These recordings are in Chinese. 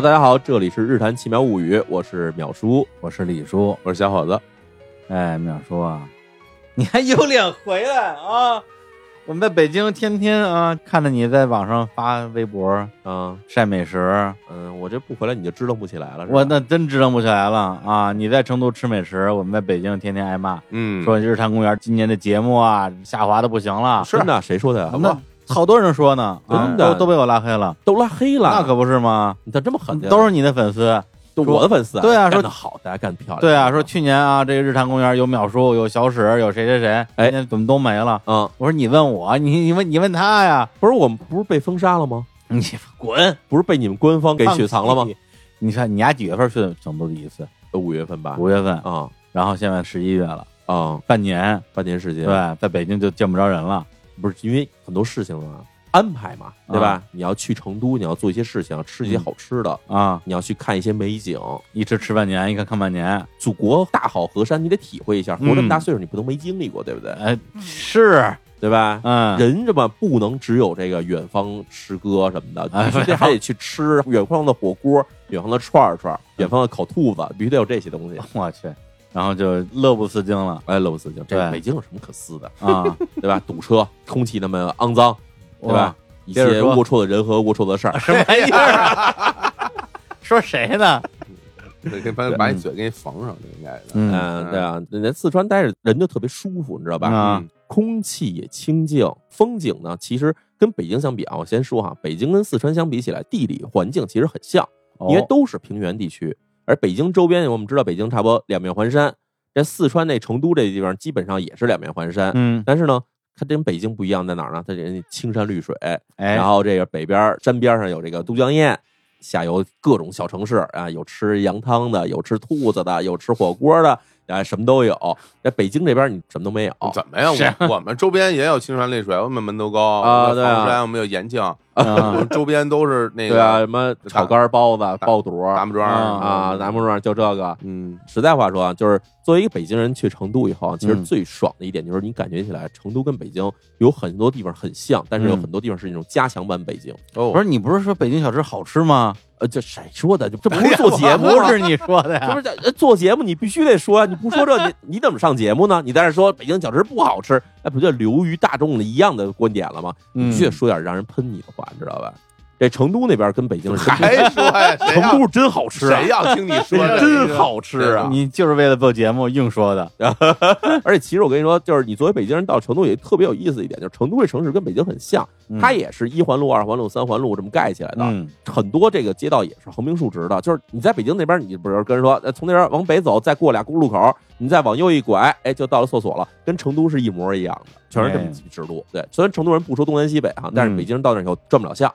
好，大家好，这里是日谈奇妙物语，我是淼叔，我是李叔。我是小伙子。哎，淼叔啊，你还有脸回来啊？我们在北京天天啊，看着你在网上发微博嗯晒美食，嗯，我这不回来你就支棱不起来了，我那真支棱不起来了啊！你在成都吃美食，我们在北京天天挨骂，嗯，说日坛公园今年的节目啊下滑的不行了。是的，谁说的呀？那 好多人说呢，啊真的都都被我拉黑了，都拉黑了，那可不是吗？你咋这么狠？都是你的粉丝。都我的粉丝啊，对啊说干得好，大家干得漂亮。对啊，说去年啊，这个日坛公园有淼叔，有小史，有谁谁谁，哎怎么都没了？嗯，我说你问我，你你问你问他呀，不是我们不是被封杀了吗？你滚，不是被你们官方给雪藏了吗？？你看你俩几月份去成都第一次？五月份吧。五月份，啊然后现在十一月了，啊，半年，半年时间。对，，在北京就见不着人了。不是因为很多事情啊，安排嘛，对吧？你要去成都，你要做一些事情，吃一些好吃的，啊，你要去看一些美景。一吃吃半年，一看看半年，祖国大好河山，你得体会一下。嗯活这么大岁数，你不能没经历过，对不对？哎，是，对吧？嗯，人这么不能只有这个远方诗歌什么的，哎必须得还得去吃远方的火锅、远方的串串、远方的烤兔子，必须得有这些东西。我去，然后就乐不思京了哎，乐不思京，这对北京有什么可撕的，啊，对吧？堵车，空气那么肮脏，对吧？一些接着说龌龊的人和龌龊的事儿，什么玩意儿啊？说谁呢？得给把把你嘴给你缝上，应该的。嗯嗯，对啊，人四川待着人就特别舒服，你知道吧？啊嗯空气也清净，风景呢，其实跟北京相比啊，我先说哈，北京跟四川相比起来，地理环境其实很像，因为哦都是平原地区，而北京周边我们知道，北京差不多两面环山，这四川那成都这地方基本上也是两面环山，嗯，但是呢。它跟北京不一样在哪儿呢？它人家青山绿水，哎，然后这个北边山边上有这个都江堰，下游各种小城市啊，有吃羊汤的，有吃兔子的，有吃火锅的，啊，什么都有。在北京这边你什么都没有，怎么样？我我们周边也有青山绿水，我们门头沟啊对啊我们有延庆，我啊们周边都是那对啊，个什么炒肝、包子、爆肚大木庄啊，南木庄就这个。嗯，实在话说啊，就是作为一个北京人去成都以后啊，其实嗯最爽的一点就是你感觉起来，成都跟北京有很多地方很像，但是有嗯很多地方是那种加强版北京。哦不是你不是说北京小吃好吃吗？呃，这谁说的？这这不是做节目不是你说的呀 这不？是呃做节目，你必须得说啊！你不说这，你你怎么上节目呢？你在这说北京小吃不好吃，那不就流于大众的一样的观点了吗？你却说点让人喷你的话，你知道吧？这成都那边跟北京是还说呀？成都是真好吃啊谁，要听你说的？真好吃啊！你就是为了做节目硬说的，而且其实我跟你说，就是你作为北京人到成都也特别有意思一点，就是成都这城市跟北京很像，它也是一环路、二环路、三环路这么盖起来的。嗯很多这个街道也是横平竖直的，就是你在北京那边，你比如跟人说，呃从那边往北走，再过俩公路口，你再往右一拐，哎，就到了厕所了，跟成都是一模一样的，全是这么几制度。对，虽然成都人不说东南西北哈，但是嗯北京人到那以后转不了相。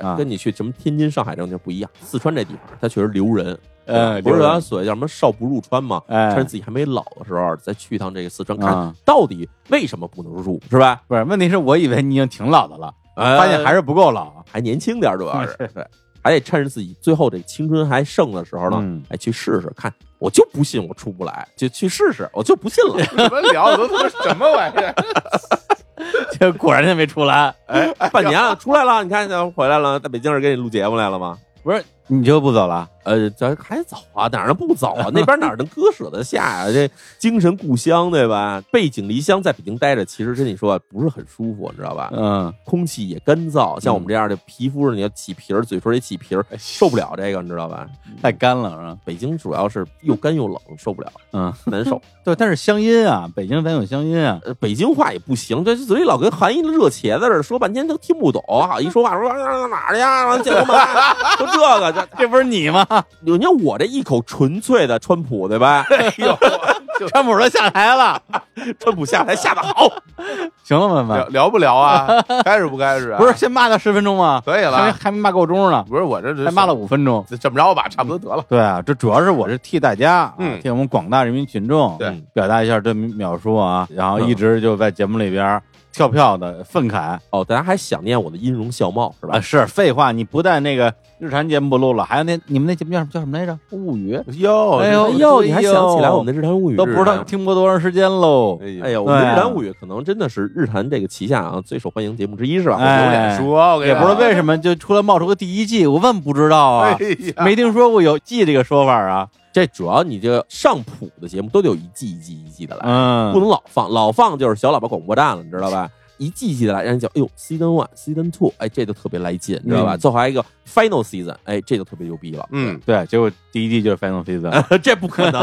对啊，跟你去什么天津、上海这种地儿不一样。四川这地方，它确实留人，呃不是咱所谓叫什么少不入川嘛？哎趁着自己还没老的时候，再去一趟这个四川，看啊到底为什么不能入，是吧？不是，问题是我以为你已经挺老的了，哎发现还是不够老。还年轻点儿，主要是 对，还得趁着自己最后这青春还剩的时候呢，嗯哎，去试试看。我就不信我出不来，就去试试，我就不信了。你们聊的都他妈什么玩意儿？这果然就没出来。哎，半年了，出来了，你看，回来了，在北京这给你录节目来了吗？不是，你就不走了？呃，咱还走啊，哪能不走啊？那边哪能割舍得下啊、这精神故乡，对吧？背井离乡，在北京待着，其实跟你说不是很舒服，你知道吧？嗯，空气也干燥，像我们这样的皮肤上你要起皮儿，嘴唇也起皮儿，受不了这个，你知道吧？太干了是吧？北京主要是又干又冷，受不了，嗯，难受。对，但是乡音啊，北京咱有乡音啊。呃，北京话也不行，这嘴里老跟含一热茄子似的，说半天都听不懂。好一说话说啊哪儿去呀？完建国门，说这个这 这不是你吗？你看我这一口纯粹的川普，对吧？哎呦，川普都下台了，川普下台下的好，行了，文聊文，聊不聊啊？开始不开始啊？不是先骂他十分钟吗？可以了还没骂够钟呢，不是我这这还骂了五分钟。这么着吧，差不多得了。对啊，这主要是我是替大家，替我们广大人民群众，表达一下对秒叔啊，然后一直就在节目里边跳票的愤慨哦，大家还想念我的音容笑貌是吧？啊！是废话，你不但那个日坛节目不录了，还有那你们那节目叫什么叫什么来着？物语哟，哎呦你还想起来我们的日坛物语都不知道听播多长时间喽。哎呀，哎呀，我们的日坛物语可能真的是日坛这个旗下啊最受欢迎节目之一是吧？哎有脸说，我也不知道为什么就突然冒出个第一季，我问不知道啊，没听说过有季这个说法啊。这主要你这个上谱的节目都得有一季一季一季的来，嗯，不能老放，老放就是小喇叭广播站了，你知道吧？一季一季的来，人家叫哎呦 season one season two，哎这就特别来劲，你知道吧？嗯最后还有一个 final season，哎这就特别牛逼了。嗯，对，结果第一季就是 Final Season。这不可能，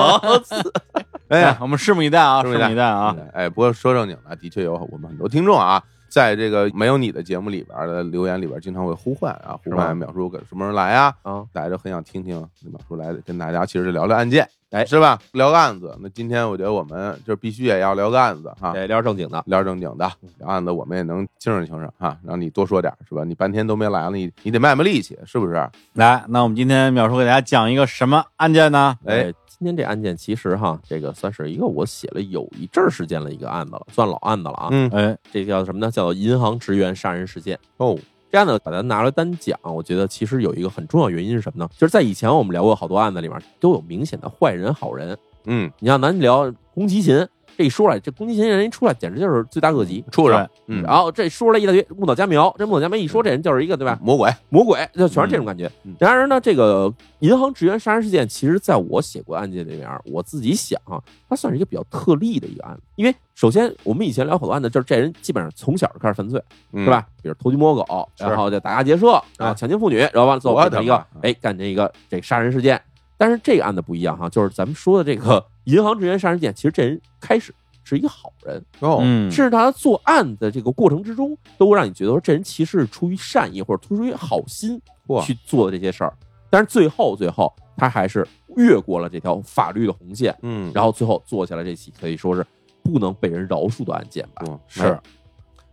哎呀，我们拭目以待啊，拭目以待啊。哎，不过说正经的，的确有我们很多听众啊，在这个没有你的节目里边的留言里边，经常会呼唤啊，呼唤淼叔什么时候来啊？啊，大家都很想听听淼叔来跟大家其实聊聊案件，哎是吧？聊个案子。那今天我觉得我们就必须也要聊个案子哈，得聊正经的。聊正经的，聊案子我们也能清省清省哈，让你多说点是吧？你半天都没来了，你你得卖卖力气，是不是？来，那我们今天淼叔给大家讲一个什么案件呢？哎哎，今天这案件其实哈，这个算是一个我写了有一阵儿时间了一个案子了，算老案子了啊。嗯，哎，这叫什么呢？叫做银行职员杀人事件。哦，这案子把它拿来单讲，我觉得其实有一个很重要原因是什么呢？就是在以前我们聊过好多案子里面都有明显的坏人好人。嗯，你像咱聊宫崎勤，这一说来，这宫崎勤人一出来简直就是罪大恶极。畜生，嗯，然后这说出来一大堆木岛佳苗，这木岛佳苗一说，这人就是一个对吧？魔鬼，魔鬼，就全是这种感觉嗯。然而呢，这个银行职员杀人事件，其实在我写过案件里面，我自己想啊，它算是一个比较特例的一个案子。因为首先，我们以前聊好多案子，就是这人基本上从小就开始犯罪，是是？吧？比如偷鸡摸狗，然后就打家劫舍，然后强奸妇女，然后完了之后我的变成一个妈哎干这一个这个杀人事件。但是这个案子不一样哈，就是咱们说的这个银行职员杀人事件，其实这人开始是一个好人，哦，嗯，甚至他作案的这个过程之中，都会让你觉得说这人其实是出于善意或者出于好心嚯去做的这些事儿。但是最后最后他还是越过了这条法律的红线，嗯，然后最后做下了这起可以说是不能被人饶恕的案件吧。嗯是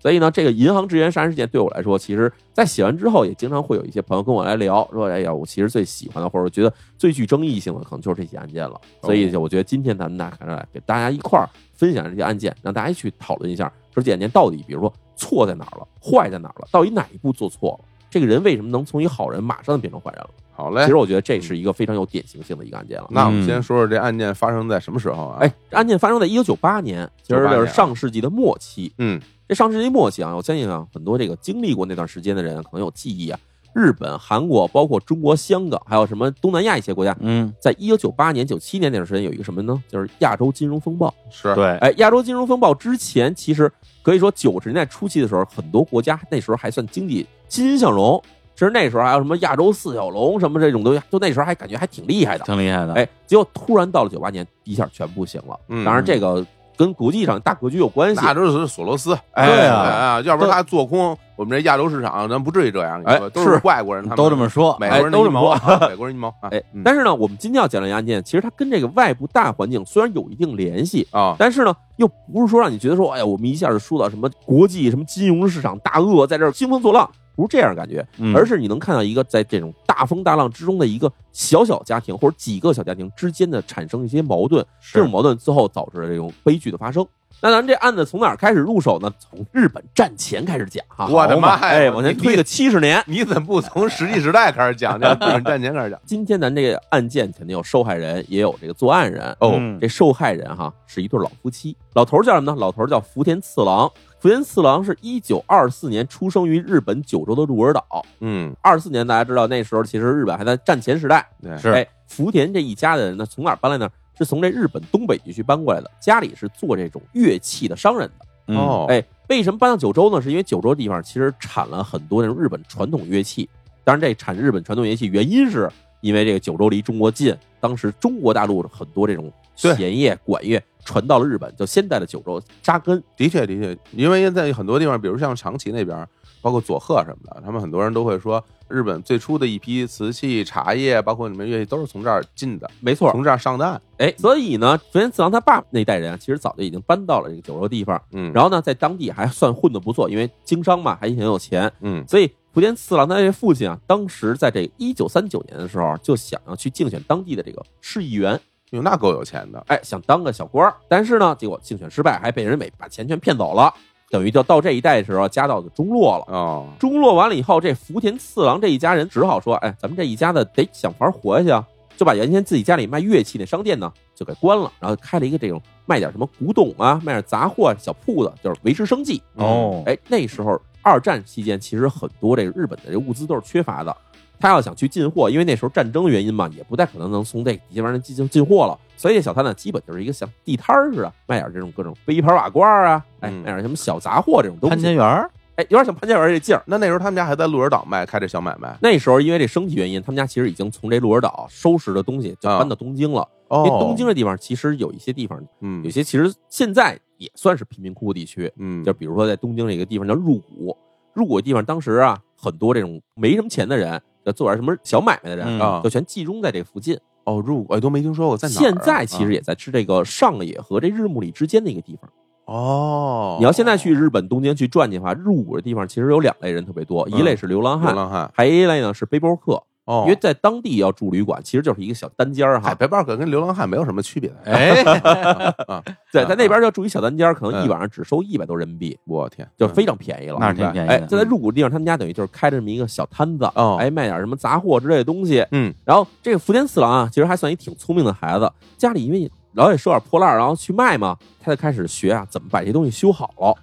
所以呢，这个银行职员杀人事件对我来说，其实在写完之后，也经常会有一些朋友跟我来聊，说：“哎呀，我其实最喜欢的，或者觉得最具争议性的，可能就是这起案件了。”所以，就我觉得今天咱们大家来给大家一块儿分享这些案件，让大家去讨论一下，说这案件到底，比如说错在哪儿了，坏在哪儿了，到底哪一步做错了？这个人为什么能从一好人马上就变成坏人了？好嘞其实。我觉得这是一个非常有典型性的一个案件了。那我们嗯先说说这案件发生在什么时候啊？哎，，案件发生在一九九八年，其实就是上世纪的末期。嗯，这上世纪末期啊，我相信啊，很多这个经历过那段时间的人可能有记忆啊。日本、韩国，包括中国香港，还有什么东南亚一些国家，嗯，在一九九八年、九七年那段时间有一个什么呢？就是亚洲金融风暴。是，对，哎，亚洲金融风暴之前，其实可以说九十年代初期的时候，很多国家那时候还算经济欣欣向荣。其实那时候还有什么亚洲四小龙什么这种东西，就那时候还感觉还挺厉害的。挺厉害的。，哎，结果突然到了九八年，一下全不行了。嗯当然，这个跟国际上大格局有关系。那都是索罗斯，哎对啊哎啊，要不然他做空我们这亚洲市场，咱不至于这样。你说哎都是是外国人，他们都这么说。美国人阴谋哎都这么说，美国人阴谋啊。哎嗯，但是呢，我们今天要讲的这个案件，其实它跟这个外部大环境虽然有一定联系，啊，但是呢，又不是说让你觉得说，哎呀，我们一下就说到什么国际什么金融市场大鳄在这儿兴风作浪，不是这样的感觉，嗯而是你能看到一个在这种大风大浪之中的一个小小家庭或者几个小家庭之间的产生一些矛盾，这种矛盾最后导致了这种悲剧的发生。那咱这案子从哪儿开始入手呢？从日本战前开始讲哈。我的妈呀哎，往前推个七十年。你怎么不从石器时代开始讲，讲日本战前开始讲？今天咱这个案件肯定有受害人，也有这个作案人。哦嗯这受害人哈是一对老夫妻，老头儿叫什么呢？老头儿叫福田次郎。福田次郎是一九二四年出生于日本九州的鹿儿岛。嗯，二四年大家知道那时候其实日本还在战前时代。对，是哎，福田这一家的人呢，从哪儿搬来呢？是从这日本东北地区搬过来的，家里是做这种乐器的商人的。嗯哦，哎，为什么搬到九州呢？是因为九州地方其实产了很多那种日本传统乐器。当然，这产日本传统乐器原因是因为这个九州离中国近，当时中国大陆很多这种弦乐、管乐传到了日本，就现代的九州扎根。的确的确，因为在很多地方，比如像长崎那边，包括佐贺什么的，他们很多人都会说，日本最初的一批瓷器、茶叶，包括你们乐器，都是从这儿进的，没错，从这儿上的岸。哎，所以呢，福田次郎他爸那代人啊，其实早就已经搬到了这个九州地方，嗯，然后呢，在当地还算混得不错，因为经商嘛，还挺有钱。嗯所以福田次郎他这父亲啊，当时在这一九三九年的时候，就想要去竞选当地的这个市议员，哟，那够有钱的。哎，想当个小官儿。但是呢，结果竞选失败，还被人给把钱全骗走了。等于就到这一代的时候，家道就中落了。哦，中落完了以后，这福田次郎这一家人只好说：“哎，咱们这一家子得想法活下去啊！”就把原先自己家里卖乐器那商店呢就给关了，然后开了一个这种卖点什么古董啊、卖点杂货小铺子，就是维持生计。哦，哎，那时候二战期间，其实很多这个日本的这物资都是缺乏的。他要想去进货，因为那时候战争原因嘛，也不太可能能从这底下边儿进行进货了，所以这小摊呢，基本就是一个像地摊儿似的，卖点这种各种杯盘瓦罐啊，哎，嗯。卖点什么小杂货这种东西。潘家，园儿？哎，有点像潘家园这劲儿。那那时候他们家还在鹿儿岛卖，开这小买卖。那时候因为这生计原因，他们家其实已经从这鹿儿岛收拾的东西就搬到东京了。哦，因为东京这地方其实有一些地方，嗯。有些其实现在也算是贫民窟地区，嗯，就比如说在东京这个地方叫入谷，入谷地方当时啊，很多这种没什么钱的人，就做点什么小买卖的人嗯啊，就全集中在这附近。哦，入我都没听说过，在哪儿啊？现在其实啊也在是这个上野和这日暮里之间的一个地方。哦，你要现在去日本东京去转去的话，入伍的地方其实有两类人特别多，一类是流浪汉，流浪汉还有一类呢是背包客。哦，因为在当地要住旅馆，其实就是一个小单间儿海哈。背包客跟流浪汉没有什么区别的。哎，啊，对，在那边要住一小单间儿，可能嗯一晚上只收一百多人民币，我天，就非常便宜了。那是挺便宜哎，就在入谷地方，他们家等于就是开着这么一个小摊子，哦哎，卖点什么杂货之类的东西。嗯，然后这个福田次郎啊，其实还算一挺聪明的孩子，家里因为老也收点破烂儿，然后去卖嘛，他就开始学啊，怎么把这些东西修好了。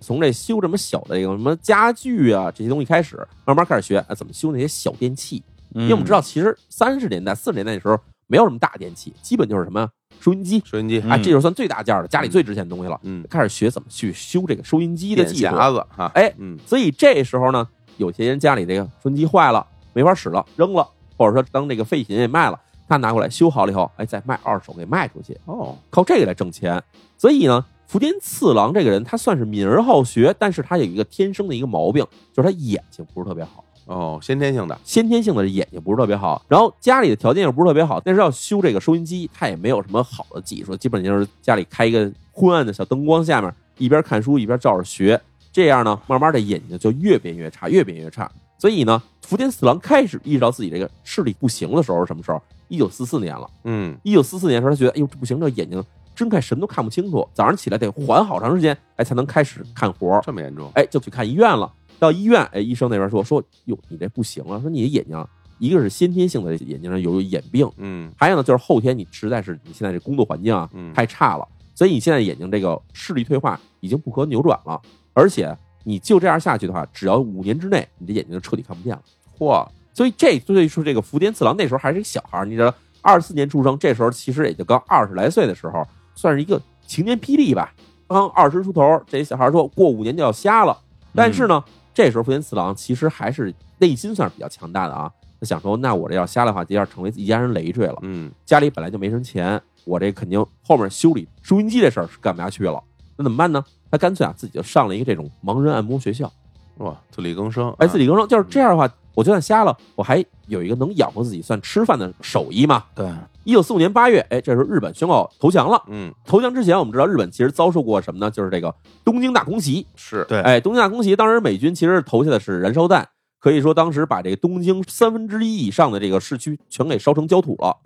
从这修这么小的这个什么家具啊这些东西开始，慢慢开始学啊怎么修那些小电器。因为我们知道，其实三十年代、四十年代的时候没有什么大电器，基本就是什么收音机收音机，啊，嗯这就算最大件儿的，家里最值钱的东西了。嗯，开始学怎么去修这个收音机的电技术。匣子哈，哎，嗯，所以这时候呢，有些人家里这个收音机坏了，没法使了，扔了，或者说当这个废品也卖了，他拿过来修好了以后，哎，再卖二手给卖出去，哦，靠这个来挣钱。所以呢，福田次郎这个人，他算是敏而好学，但是他有一个天生的一个毛病，就是他眼睛不是特别好。哦，先天性的，先天性的眼睛不是特别好，然后家里的条件又不是特别好，但是要修这个收音机，他也没有什么好的技术，基本就是家里开一个昏暗的小灯光下面，一边看书一边照着学，这样呢，慢慢的眼睛就越变越差，越变越差。所以呢，福田四郎开始意识到自己这个视力不行的时候是什么时候？一九四四年了。嗯，一九四四年的时候，他觉得，哎呦，这不行，这眼睛睁开什么都看不清楚，早上起来得缓好长时间，哎，才能开始看活儿。这么严重，哎，就去看医院了。到医院，哎，医生那边说说，哟，你这不行啊，说你的眼睛啊，一个是先天性的眼睛上有眼病，嗯还有呢就是后天你实在是你现在这工作环境啊嗯太差了，所以你现在眼睛这个视力退化已经不可扭转了，而且你就这样下去的话，只要五年之内，你的眼睛就彻底看不见了。嚯，所以这所以说这个福田次郎那时候还是一个小孩儿，你知道，二四年出生，这时候其实也就刚二十来岁的时候，算是一个晴天霹雳吧。刚二十出头，这小孩说过五年就要瞎了，但是呢，这时候福田次郎其实还是内心算是比较强大的啊。他想说，那我这要瞎的话，就要成为一家人累赘了。嗯，家里本来就没什么钱，我这肯定后面修理收音机这事儿是干不下去了。那怎么办呢？他干脆啊自己就上了一个这种盲人按摩学校。哇，自力更生，哎，自力更生就是这样的话，我就算瞎了，我还有一个能养活自己、算吃饭的手艺嘛。对，一九四五年八月，哎，这时候日本宣告投降了。嗯，投降之前，我们知道日本其实遭受过什么呢？就是这个东京大空袭。是，对哎，东京大空袭，当时美军其实投下的是燃烧弹，可以说当时把这个东京三分之一以上的这个市区全给烧成焦土了。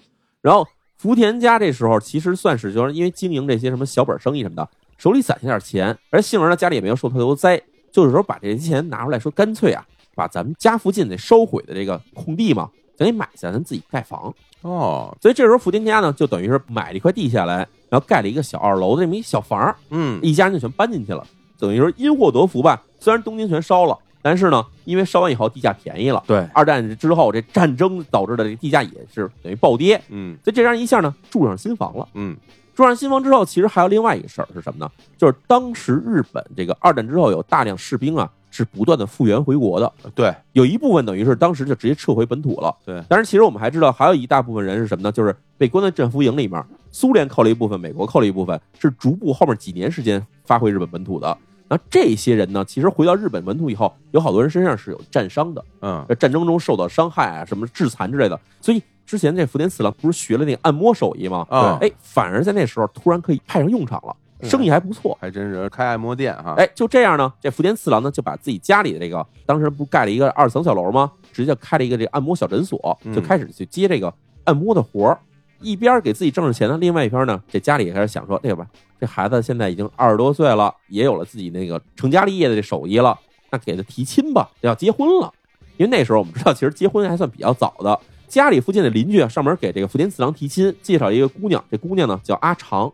然后福田家这时候其实算是就是因为经营这些什么小本生意什么的，手里攒下点钱，而幸而呢家里也没有受太多灾，就是说把这些钱拿出来说，干脆啊把咱们家附近那烧毁的这个空地嘛，咱给买下，咱自己盖房。哦，所以这时候福田家呢，就等于是买了一块地下来，然后盖了一个小二楼的这么一小房，嗯，一家人就全搬进去了。等于说因祸得福吧。虽然东京全烧了，但是呢，因为烧完以后地价便宜了。对，二战之后，这战争导致的这个地价也是等于暴跌，嗯所以这样一下呢，住上新房了。嗯，住上新房之后，其实还有另外一个事儿是什么呢？就是当时日本这个二战之后有大量士兵啊，是不断的复员回国的，对有一部分等于是当时就直接撤回本土了。对，当然，其实我们还知道，还有一大部分人是什么呢？就是被关在战俘营里面，苏联扣了一部分，美国扣了一部分，是逐步后面几年时间发回日本本土的。那这些人呢，其实回到日本本土以后，有好多人身上是有战伤的，嗯，在战争中受到伤害啊，什么致残之类的。所以之前这福田四郎不是学了那个按摩手艺吗？啊哎，反而在那时候突然可以派上用场了，生意还不错。还真是开按摩店哈，哎，就这样呢，这福田次郎呢就把自己家里的这个，当时不盖了一个二层小楼吗？直接开了一个这个按摩小诊所，嗯就开始去接这个按摩的活儿。一边给自己挣着钱呢，另外一边呢，这家里也开始想说，对吧？这孩子现在已经二十多岁了，也有了自己那个成家立业的这手艺了，那给他提亲吧，要结婚了。因为那时候我们知道，其实结婚还算比较早的。家里附近的邻居啊，上门给这个福田次郎提亲，介绍一个姑娘，这姑娘呢叫阿长。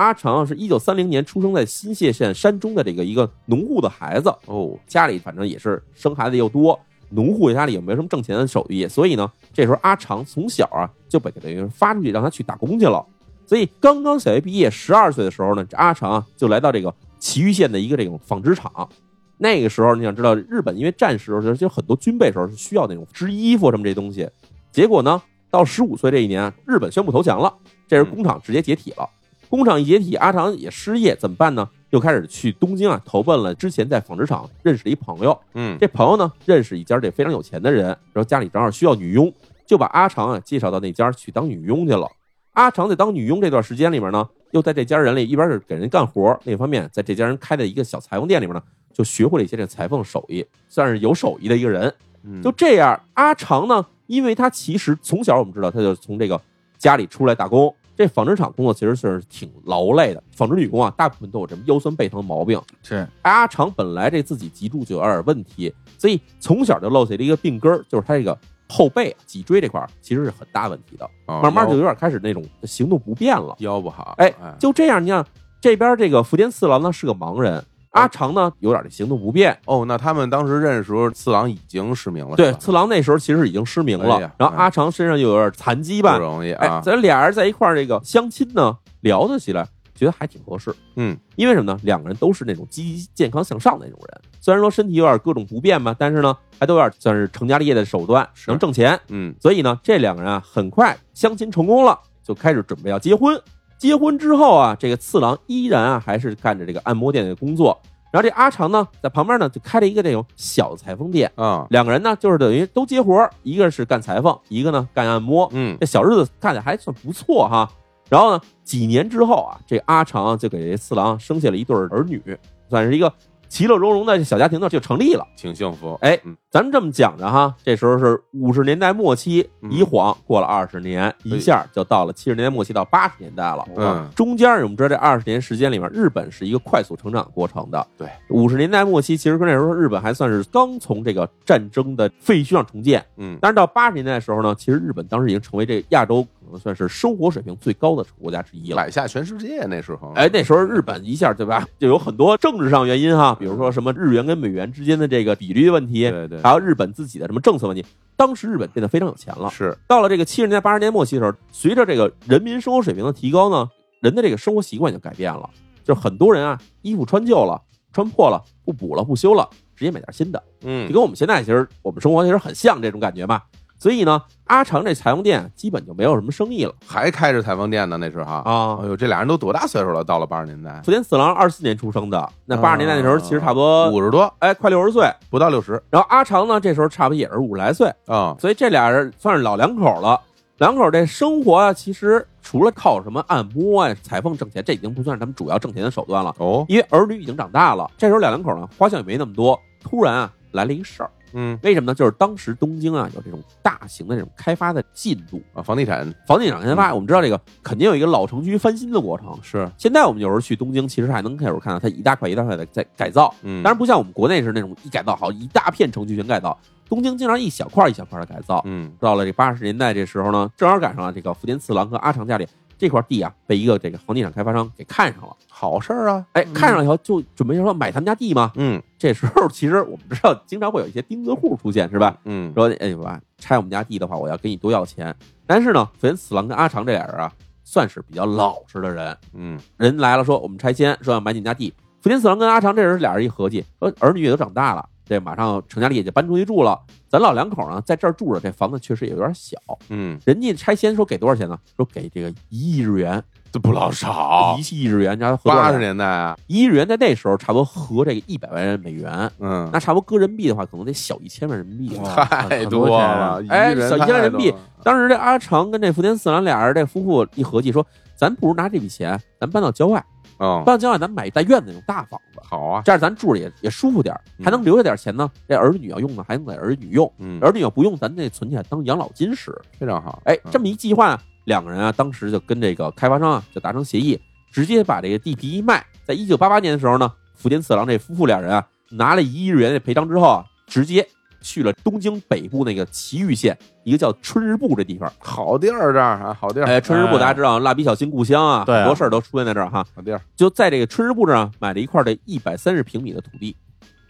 阿长是一九三零年出生在新泻县山中的这个一个农户的孩子哦，家里反正也是生孩子又多，农户家里也没什么挣钱的手艺，所以呢，这时候阿长从小啊就被等于发出去让他去打工去了。所以刚刚小学毕业，十二岁的时候呢，这阿长啊就来到这个崎玉县的一个这种纺织厂。那个时候你想知道，日本因为战时其实很多军备时候是需要那种织衣服什么这东西。结果呢，到十五岁这一年，日本宣布投降了，这时工厂直接解体了。工厂一解体，阿长也失业，怎么办呢？又开始去东京啊，投奔了之前在纺织厂认识的一朋友。嗯，这朋友呢，认识一家这非常有钱的人，然后家里正好需要女佣，就把阿长啊介绍到那家去当女佣去了。阿长在当女佣这段时间里面呢，又在这家人里一边是给人干活，另一方面在这家人开的一个小裁缝店里面呢，就学会了一些这裁缝手艺，算是有手艺的一个人。就这样，阿长呢，因为他其实从小我们知道，他就从这个家里出来打工。这纺织厂工作其实是挺劳累的，纺织女工啊，大部分都有什么腰酸背疼的毛病。是阿长本来这自己脊柱就有点问题，所以从小就落下了一个病根儿，就是他这个后背、脊椎这块其实是很大问题的，慢慢就有点开始那种行动不便了，腰不好。哎，就这样，你看这边这个福田四郎呢是个盲人。阿长呢，有点行动不便哦。那他们当时认识时候，次郎已经失明了。对，次郎那时候其实已经失明了。然后阿长身上又有点残疾吧，不容易啊。咱俩人在一块儿这个相亲呢，聊得起来，觉得还挺合适。嗯，因为什么呢？两个人都是那种积极、健康向上的那种人。虽然说身体有点各种不便吧，但是呢，还都有点算是成家立业的手段，能挣钱。嗯，所以呢，这两个人啊，很快相亲成功了，就开始准备要结婚。结婚之后啊，这个次郎依然啊，还是干着这个按摩店的工作。然后这阿长呢，在旁边呢就开了一个这种小裁缝店啊，两个人呢就是等于都接活一个是干裁缝，一个呢干按摩，嗯，这小日子干的还算不错哈。然后呢，几年之后啊，这阿长就给这次郎生下了一对儿女，算是一个。其乐融融的小家庭呢就成立了，挺幸福。哎，咱们这么讲着哈，这时候是五十年代末期，一晃过了二十年，一下就到了七十年代末期到八十年代了。嗯，中间我们知道这二十年时间里面，日本是一个快速成长过程的。对，五十年代末期，其实跟那时候日本还算是刚从这个战争的废墟上重建。嗯，但是到八十年代的时候呢，其实日本当时已经成为这亚洲。算是生活水平最高的国家之一了，揽下全世界那时候。哎，那时候日本一下对吧，就有很多政治上原因哈，比如说什么日元跟美元之间的这个比率问题，对对，还有日本自己的什么政策问题。当时日本变得非常有钱了，是到了这个七十年代八十年代末期的时候，随着这个人民生活水平的提高呢，人的这个生活习惯就改变了，就是很多人啊，衣服穿旧了、穿破了，不补了、不修了，直接买点新的。嗯，就跟我们现在其实我们生活其实很像这种感觉嘛。所以呢，阿长这裁缝店基本就没有什么生意了，还开着裁缝店呢。那时候啊，哎呦，这俩人都多大岁数了？到了八十年代，福田四郎二四年出生的，那八十年代那时候其实差不多五十多，哎，快六十岁，不到六十。然后阿长呢，这时候差不多也是五十来岁啊，所以这俩人算是老两口了。两口这生活啊，其实除了靠什么按摩啊、裁缝挣钱，这已经不算是他们主要挣钱的手段了哦。因为儿女已经长大了，这时候两两口呢，花销也没那么多。突然啊，来了一事儿。嗯，为什么呢？就是当时东京啊有这种大型的这种开发的进度啊，房地产房地产开发，我们知道这个肯定有一个老城区翻新的过程。是，现在我们有时候去东京，其实还能开始看到它一大块一大块的在改造。嗯，当然不像我们国内是那种一改造好一大片城区全改造，东京经常一小块一小块的改造。嗯，到了这八十年代这时候呢，正好赶上了这个福田次郎和阿长家里。这块地啊，被一个这个房地产开发商给看上了，好事儿啊！哎，看上以后就准备说买他们家地嘛。嗯，这时候其实我们知道，经常会有一些钉子户出现，是吧？嗯，说哎吧，拆我们家地的话，我要给你多要钱。但是呢，福田次郎跟阿长这俩人啊，算是比较老实的人。嗯，人来了说我们拆迁，说要买你们家地。福田次郎跟阿长这人俩人一合计，说儿女也都长大了。这马上成家立业就搬出去住了，咱老两口呢在这儿住着，这房子确实也有点小。嗯，人家拆迁说给多少钱呢？说给这个一亿日元，这不老少，一亿日元，家八十年代啊，一亿日元在那时候差不多合这个一百万美元，嗯，那差不多搁人民币的话，可能得小一千万人民币，太多了，哎，小一千万人民币。当时这阿长跟这福田四郎俩人这夫妇一合计说，咱不如拿这笔钱，咱搬到郊外。嗯，搬到郊外，咱买一带院子那种大房子，好啊，这样咱住着也也舒服点，还能留下点钱呢。这儿女要用呢，还能给儿女用；儿女要不用，咱这存起来当养老金使，非常好。哎，这么一计划，两个人啊，当时就跟这个开发商啊就达成协议，直接把这个地皮一卖。在一九八八年的时候呢，福田次郎这夫妇两人啊，拿了一亿日元的赔偿之后啊，直接去了东京北部那个埼玉县一个叫春日部这地方。好地儿这儿啊，好地儿，哎，春日部哎大家知道，蜡笔小新故乡啊，很多事儿都出现在这儿哈。好地儿，就在这个春日部这儿啊买了一块这一百三十平米的土地。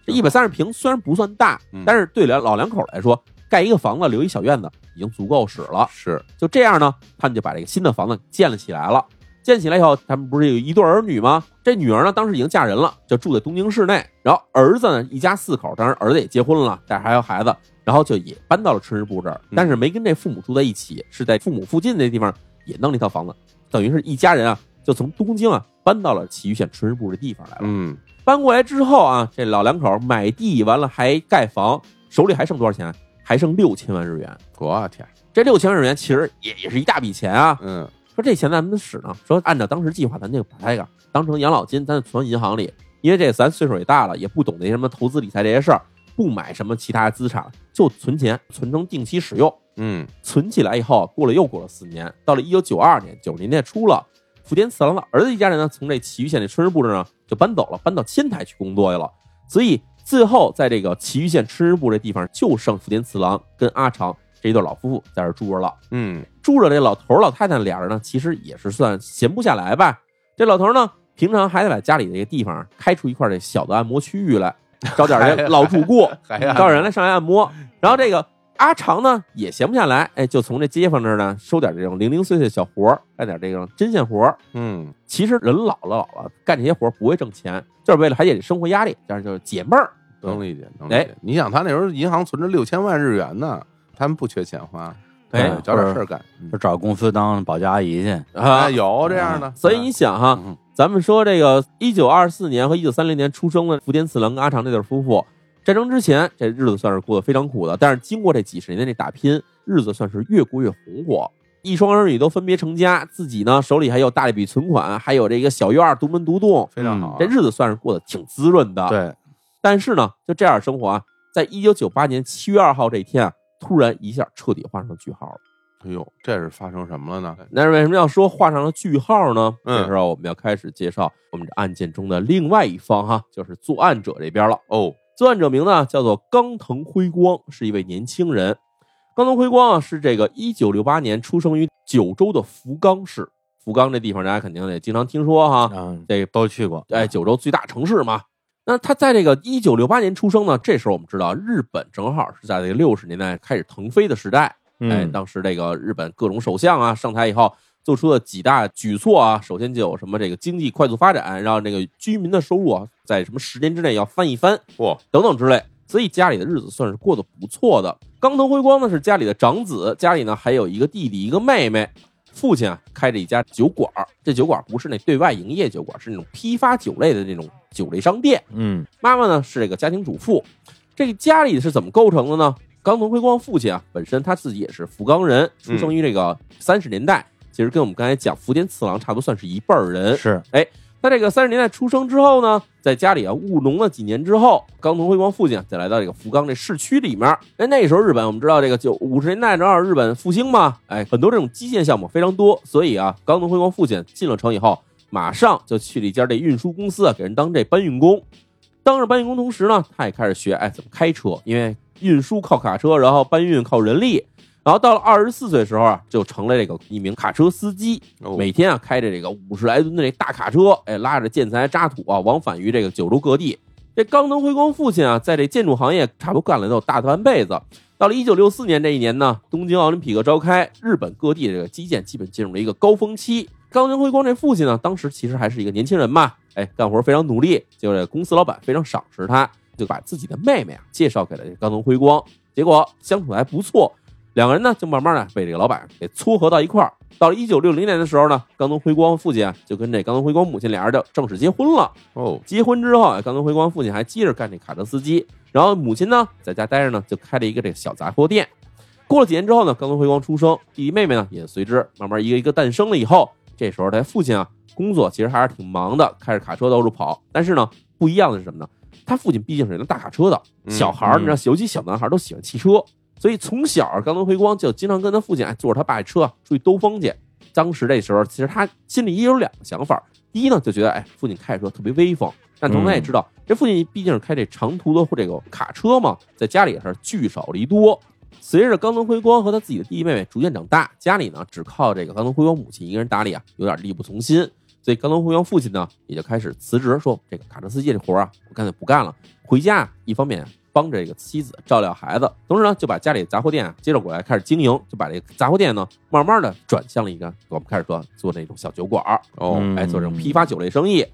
这一百三十平虽然不算大嗯，但是对两老两口来说，盖一个房子留一小院子已经足够使了。是，就这样呢，他们就把这个新的房子建了起来了。建起来以后，他们不是有一对儿女吗？这女儿呢，当时已经嫁人了，就住在东京市内。然后儿子呢，一家四口，当然儿子也结婚了，但是还有孩子，然后就也搬到了春日部这儿，但是没跟这父母住在一起，是在父母附近那地方也弄了一套房子，等于是一家人啊，就从东京啊搬到了崎玉县春日部这地方来了。嗯，搬过来之后啊，这老两口买地完了还盖房，手里还剩多少钱？还剩六千万日元。我天，这六千万日元其实也也是一大笔钱啊。嗯，说这钱咱们使呢，说按照当时计划，咱就把这个当成养老金，咱就存银行里。因为这咱岁数也大了，也不懂那些什么投资理财这些事儿，不买什么其他资产，就存钱，存成定期使用。嗯，存起来以后，过了又过了四年，到了一九九二年，九十年代初了，福田次郎的儿子一家人呢，从这埼玉县的春日部这儿呢就搬走了，搬到仙台去工作去了。所以最后在这个埼玉县春日部这地方，就剩福田次郎跟阿长这一对老夫妇在这儿住着了。嗯，住着这老头老太太俩人呢，其实也是算闲不下来吧。这老头呢，平常还得把家里这个地方开出一块这小的按摩区域来，找点儿这老主顾，找人来上来按摩。然后这个阿长呢也闲不下来，哎，就从这街坊这儿呢收点这种零零碎碎小活儿，干点这种针线活儿。嗯，其实人老了老了，干这些活儿不会挣钱，就是为了缓解这生活压力，但是就是解闷儿。能理解，能理哎解。你想，他那时候银行存着六千万日元呢，他们不缺钱花，哎对找点事儿干。嗯就找公司当保洁阿姨去，啊哎，有这样的，所以你想哈，嗯咱们说这个一九二四年和一九三零年出生的福田次郎跟阿长这对夫妇，战争之前这日子算是过得非常苦的，但是经过这几十年的这打拼，日子算是越过越红火。一双儿女都分别成家，自己呢手里还有大一笔存款，还有这个小院儿独门独栋，非常好。这日子算是过得挺滋润的。，对，但是呢，就这样生活啊，在一九九八年七月二号这一天啊，突然一下彻底画上句号了。哎呦，这是发生什么了呢？那是为什么要说画上了句号呢？嗯这时候我们要开始介绍我们这案件中的另外一方哈，就是作案者这边了。哦，作案者名呢叫做冈藤辉光，是一位年轻人。冈藤辉光啊，是这个一九六八年出生于九州的福冈市。福冈这地方大家肯定也经常听说哈，嗯，这个都去过，哎，九州最大城市嘛。那他在这个一九六八年出生呢，这时候我们知道日本正好是在这个六十年代开始腾飞的时代。哎，嗯，当时这个日本各种首相啊上台以后，做出了几大举措啊。首先就有什么这个经济快速发展，让这个居民的收入啊在什么十年之内要翻一番，嚯，等等之类。所以家里的日子算是过得不错的。冈藤辉光呢是家里的长子，家里呢还有一个弟弟一个妹妹。父亲啊开着一家酒馆儿，这酒馆不是那对外营业酒馆，是那种批发酒类的那种酒类商店。嗯，妈妈呢是这个家庭主妇。这个家里是怎么构成的呢？冈藤辉光父亲啊，本身他自己也是福冈人，出生于这个三十年代，其实跟我们刚才讲福田次郎差不多，算是一辈儿人。是，他这个三十年代出生之后呢，在家里啊务农了几年之后，冈藤辉光父亲啊再来到这个福冈这市区里面。哎，那时候日本我们知道这个就五十年代正好日本复兴嘛，哎，很多这种基建项目非常多，所以啊，冈藤辉光父亲进了城以后，马上就去了一家这运输公司啊，给人当这搬运工。当着搬运工同时呢，他也开始学哎怎么开车，因为运输靠卡车，然后搬运靠人力。然后到了二十四岁的时候啊，就成了这个一名卡车司机。哦每天啊开着这个五十来吨的这大卡车，哎拉着建材渣土啊，往返于这个九州各地。这冈藤辉光父亲啊，在这建筑行业差不多干了都有大半辈子。到了一九六四年这一年呢，东京奥林匹克召开，日本各地这个基建基本进入了一个高峰期。冈藤辉光这父亲呢，当时其实还是一个年轻人嘛，哎，干活非常努力，结果这公司老板非常赏识他，就把自己的妹妹啊介绍给了这冈藤辉光。结果相处还不错，两个人呢就慢慢的被这个老板给撮合到一块儿。到了一九六零年的时候呢，冈藤辉光父亲啊就跟这冈藤辉光母亲俩人就正式结婚了。哦，结婚之后啊，冈藤辉光父亲还接着干这卡车司机，然后母亲呢在家待着呢，就开了一个这个小杂货店。过了几年之后呢，冈藤辉光出生，弟弟妹妹呢也随之慢慢一个一个诞生了。以后，这时候他父亲啊工作其实还是挺忙的，开着卡车到处跑。但是呢，不一样的是什么呢？他父亲毕竟是人大卡车的，嗯小孩儿你知道，尤其小男孩儿都喜欢汽车，所以从小冈藤辉光就经常跟他父亲哎坐着他爸的车啊出去兜风去。当时这时候，其实他心里也有两个想法。第一呢，就觉得哎，父亲开着车特别威风，但同时他也知道，这父亲毕竟是开这长途的或这个卡车嘛，在家里也是聚少离多。随着冈藤辉光和他自己的弟弟妹妹逐渐长大，家里呢只靠这个冈藤辉光母亲一个人打理啊，有点力不从心。所以冈藤辉光父亲呢也就开始辞职，说这个卡车司机这活啊，我干脆不干了，回家一方面帮着这个妻子照料孩子，同时呢就把家里杂货店啊接着过来开始经营，就把这个杂货店呢慢慢的转向了一个我们开始说做那种小酒馆儿哦，嗯哎，做这种批发酒类生意。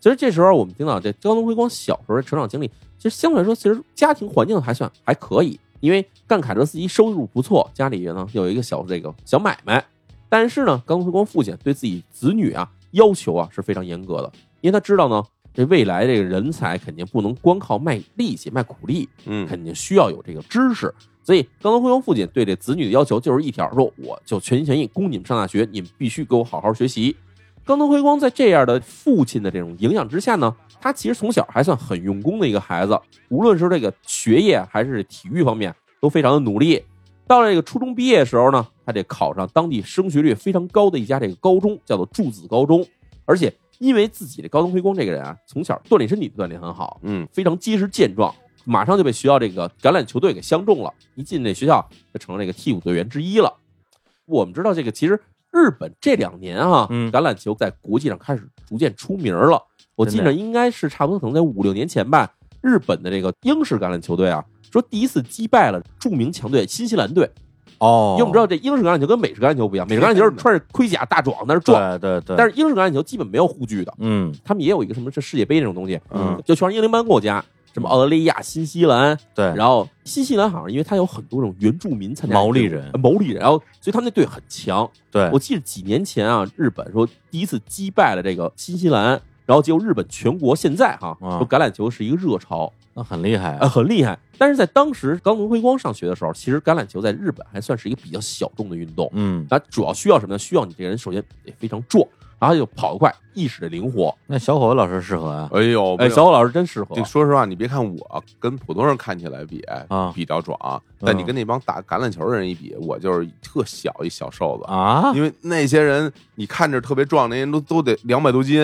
其实这时候我们听到这高东辉光小时候的成长经历，其实相对来说，其实家庭环境还算还可以，因为干卡车司机收入不错，家里呢有一个小这个小买卖。但是呢，高东辉光父亲对自己子女啊要求啊是非常严格的，因为他知道呢，这未来这个人才肯定不能光靠卖力气、卖苦力，嗯肯定需要有这个知识。所以，高东辉光父亲对这子女的要求就是一条：说我就全心全意供你们上大学，你们必须给我好好学习。冈藤辉光在这样的父亲的这种影响之下呢，他其实从小还算很用功的一个孩子，无论是这个学业还是体育方面都非常的努力。到了这个初中毕业的时候呢，他得考上当地升学率非常高的一家这个高中，叫做柱子高中。而且因为自己的高登辉光这个人啊，从小锻炼身体锻炼很好，嗯非常结实健壮，马上就被学校这个橄榄球队给相中了。一进这学校，就成了这个替补队员之一了。我们知道这个，其实日本这两年啊，嗯橄榄球在国际上开始逐渐出名了。我记得应该是差不多可能在五六年前吧，日本的这个英式橄榄球队啊，说第一次击败了著名强队新西兰队。哦。因为我们知道这英式橄榄球跟美式橄榄球不一样，美式橄榄球是 穿着盔甲大壮在那撞，对对对，但是英式橄榄球基本没有护具的。嗯。他们也有一个什么这世界杯这种东西，嗯。就全是英联邦国家，什么澳大利亚、新西兰，对，然后新西兰好像因为它有很多种原住民参加毛利人。呃毛利人，然后所以他们那队很强。对。我记得几年前啊，日本说第一次击败了这个新西兰，然后结果日本全国现在哈啊说橄榄球是一个热潮，那很厉害呃，啊，很厉害。但是在当时刚从辉光上学的时候，其实橄榄球在日本还算是一个比较小众的运动。嗯，它主要需要什么呢？需要你这个人首先得非常壮，然后又跑得快，意识得灵活。那小伙子老师适合啊，哎呦，哎，小伙老师真适合这。说实话，你别看我跟普通人看起来比啊比较壮，但你跟那帮打橄榄球的人一比，我就是特小一小瘦子。啊因为那些人你看着特别壮，那人都都得两百多斤，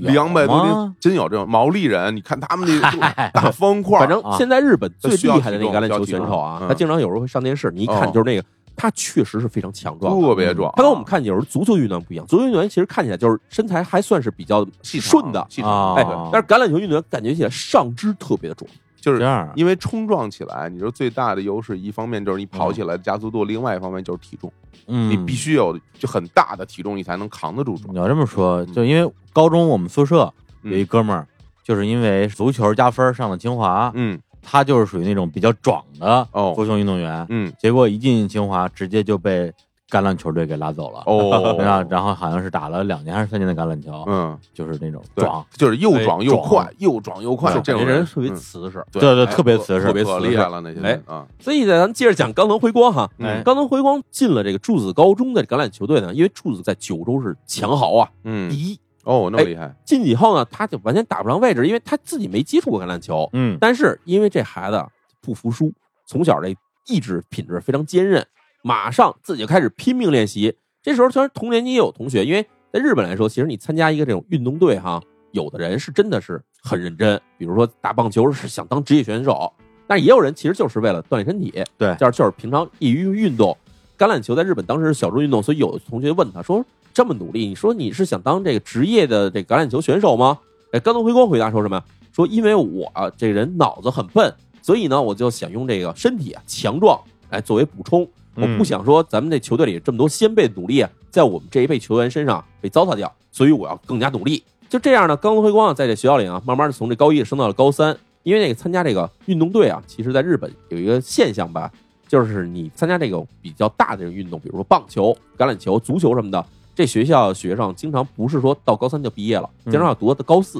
两百多斤，真有这种毛利人。你看他们那 大方块，反正啊现在日本最厉害的那个橄榄球选手啊他经常有时候会上电视，你一看哦就是那个，他确实是非常强壮。特别壮。他跟我们看有时候足球运动员不一样，足球运动员其实看起来就是身材还算是比较细顺的，细啊长，哎，但是橄榄球运动员感觉起来上肢特别的壮。就是这样因为冲撞起来，你说最大的优势，一方面就是你跑起来的加速度，另外一方面就是体重，嗯，你必须有就很大的体重，你才能扛得住撞。你。要这么说，嗯。就因为高中我们宿舍嗯。有一哥们儿，就是因为足球加分上了清华，嗯。他就是属于那种比较壮的哦。足球运动员，嗯。结果一进清华，直接就被橄榄球队给拉走了。哦，然后然后好像是打了两年还是三年的橄榄球，嗯，就是那种对壮，，就是又壮又快，又壮又快，这种人特别嗯瓷实。对。对特别瓷实特别瓷实。厉害了那些人啊，所以呢，咱们接着讲冈藤辉光哈。嗯。冈藤辉光进了这个柱子高中的橄榄球队呢，因为柱子在九州是强豪啊，嗯。第一。哦，那么厉害，进去以后呢，他就完全打不上位置，因为他自己没接触过橄榄球。嗯。但是因为这孩子不服输，从小这意志品质非常坚韧，马上自己就开始拼命练习。这时候虽然同年级也有同学，因为在日本来说，其实你参加一个这种运动队哈，有的人是真的是很认真，比如说打棒球是想当职业选手，但也有人其实就是为了锻炼身体，对就是就是平常业余运动。橄榄球在日本当时是小众运动，所以有的同学问他说：“这么努力，你说你是想当这个职业的这个橄榄球选手吗？”哎，冈东辉光回答说什么呀？说因为我、啊、这人脑子很笨，所以呢，我就想用这个身体啊强壮来作为补充。我嗯不想说咱们这球队里这么多先辈的努力啊，在我们这一辈球员身上被糟蹋掉，所以我要更加努力。就这样呢，冈藤辉光啊，在这学校里啊，慢慢的从这高一升到了高三。因为那个参加这个运动队啊，其实在日本有一个现象吧，就是你参加这个比较大的这个运动，比如说棒球、橄榄球、足球什么的，这学校学生经常不是说到高三就毕业了，经常要读到高四。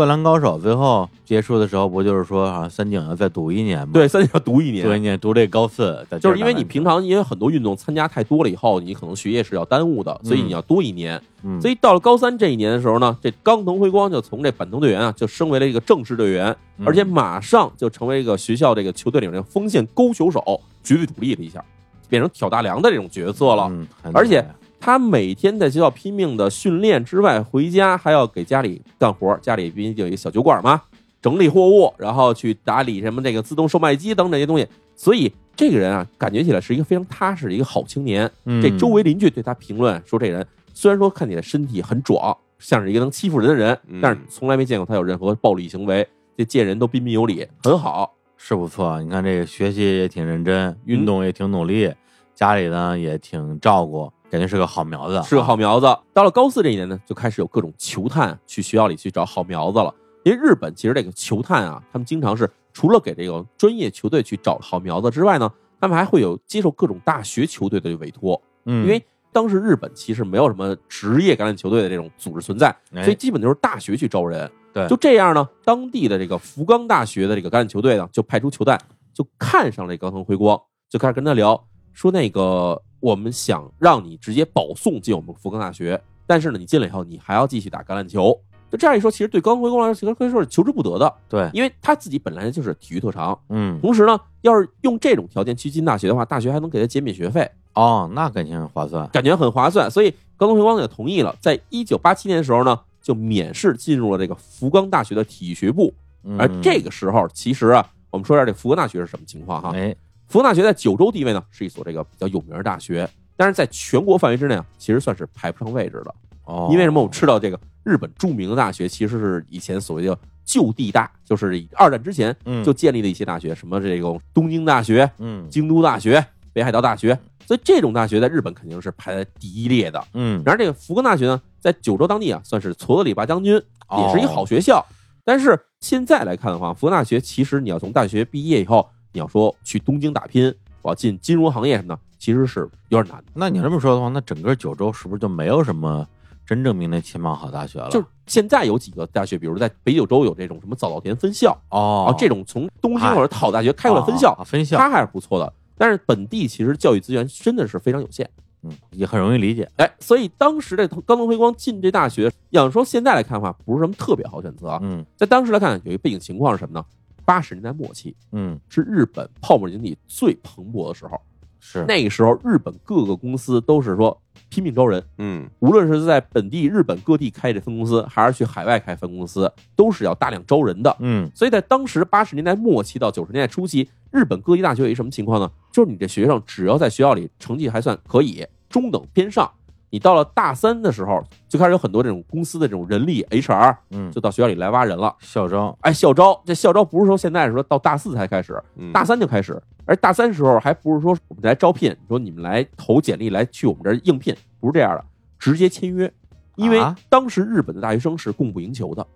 灌篮高手最后结束的时候，不就是说啊，三井要再读一年吗？对，三井要读一年，读一年，读这高四，就是因为你平常因为很多运动参加太多了以后，你可能学业是要耽误的，所以你要多一年。嗯，所以到了高三这一年的时候呢，这冈藤辉光就从这板凳队员啊，就升为了一个正式队员，嗯而且马上就成为一个学校这个球队里面的锋线勾球手，绝对主力了一下，变成挑大梁的这种角色了。嗯，而且他每天在学校拼命的训练之外，回家还要给家里干活，家里毕竟有一个小酒馆嘛，整理货物，然后去打理什么这个自动售卖机等等这些东西。所以这个人啊，感觉起来是一个非常踏实的一个好青年。嗯这周围邻居对他评论说，这人虽然说看起来身体很壮，像是一个能欺负人的人，嗯但是从来没见过他有任何暴力行为，这见人都彬彬有礼，很好。是不错。你看这个学习也挺认真，运动也挺努力，家里呢也挺照顾，感觉是个好苗子，是个好苗子。到了高四这一年呢，就开始有各种球探去学校里去找好苗子了。因为日本其实这个球探啊，他们经常是除了给这个专业球队去找好苗子之外呢，他们还会有接受各种大学球队的委托。嗯，因为当时日本其实没有什么职业橄榄球队的这种组织存在，哎所以基本就是大学去招人。对就这样呢，当地的这个福冈大学的这个橄榄球队呢，就派出球探，就看上了高藤辉光，就开始跟他聊，说那个我们想让你直接保送进我们福冈大学，但是呢，你进来以后，你还要继续打橄榄球。就这样一说，其实对冈藤辉光来说，可以说是求之不得的，对，因为他自己本来就是体育特长，嗯，同时呢，要是用这种条件去进大学的话，大学还能给他减免学费。哦，那感觉很划算，感觉很划算，所以高藤辉光也同意了。在一九八七年的时候呢，就免试进入了这个福冈大学的体育学部。而嗯这个时候，其实啊，我们说一下这福冈大学是什么情况哈。哎，福冈大学在九州地位呢，是一所这个比较有名的大学，但是在全国范围之内啊，其实算是排不上位置的。哦，因为什么？我们知道这个日本著名的大学其实是以前所谓的就地大，就是二战之前嗯就建立的一些大学，什么这个东京大学、嗯京都大学、北海道大学，所以这种大学在日本肯定是排在第一列的。嗯，然而，这个福冈大学呢，在九州当地啊，算是矬子里拔将军，哦也是一个好学校。但是现在来看的话，福冈大学其实你要从大学毕业以后，你要说去东京打拼，我要进金融行业什么的，其实是有点难的。那你这么说的话，那整个九州是不是就没有什么真正名列前茅好大学了？就是现在有几个大学，比如在北九州有这种什么早稻田分校哦啊，这种从东京或者好大学开过来分校啊，分校，它还是不错的。但是本地其实教育资源真的是非常有限。嗯，也很容易理解。哎，所以当时这冈藤辉光进这大学，要说现在来看的话，不是什么特别好选择啊。嗯在当时来看，有一个背景情况是什么呢？八十年代末期嗯，是日本泡沫经济最蓬勃的时候，是。那个时候日本各个公司都是说拼命招人，嗯。无论是在本地日本各地开这分公司，还是去海外开分公司，都是要大量招人的。嗯。所以在当时八十年代末期到九十年代初期，日本各地大学有一什么情况呢？就是你这学生只要在学校里成绩还算可以，中等偏上，你到了大三的时候，就开始有很多这种公司的这种人力 HR 嗯，就到学校里来挖人了。校招哎，校招这校招不是说现在是说到大四才开始，嗯大三就开始，而大三时候还不是说我们来招聘，说你们来投简历来去我们这儿应聘，不是这样的，直接签约，因为啊当时日本的大学生是供不应求的。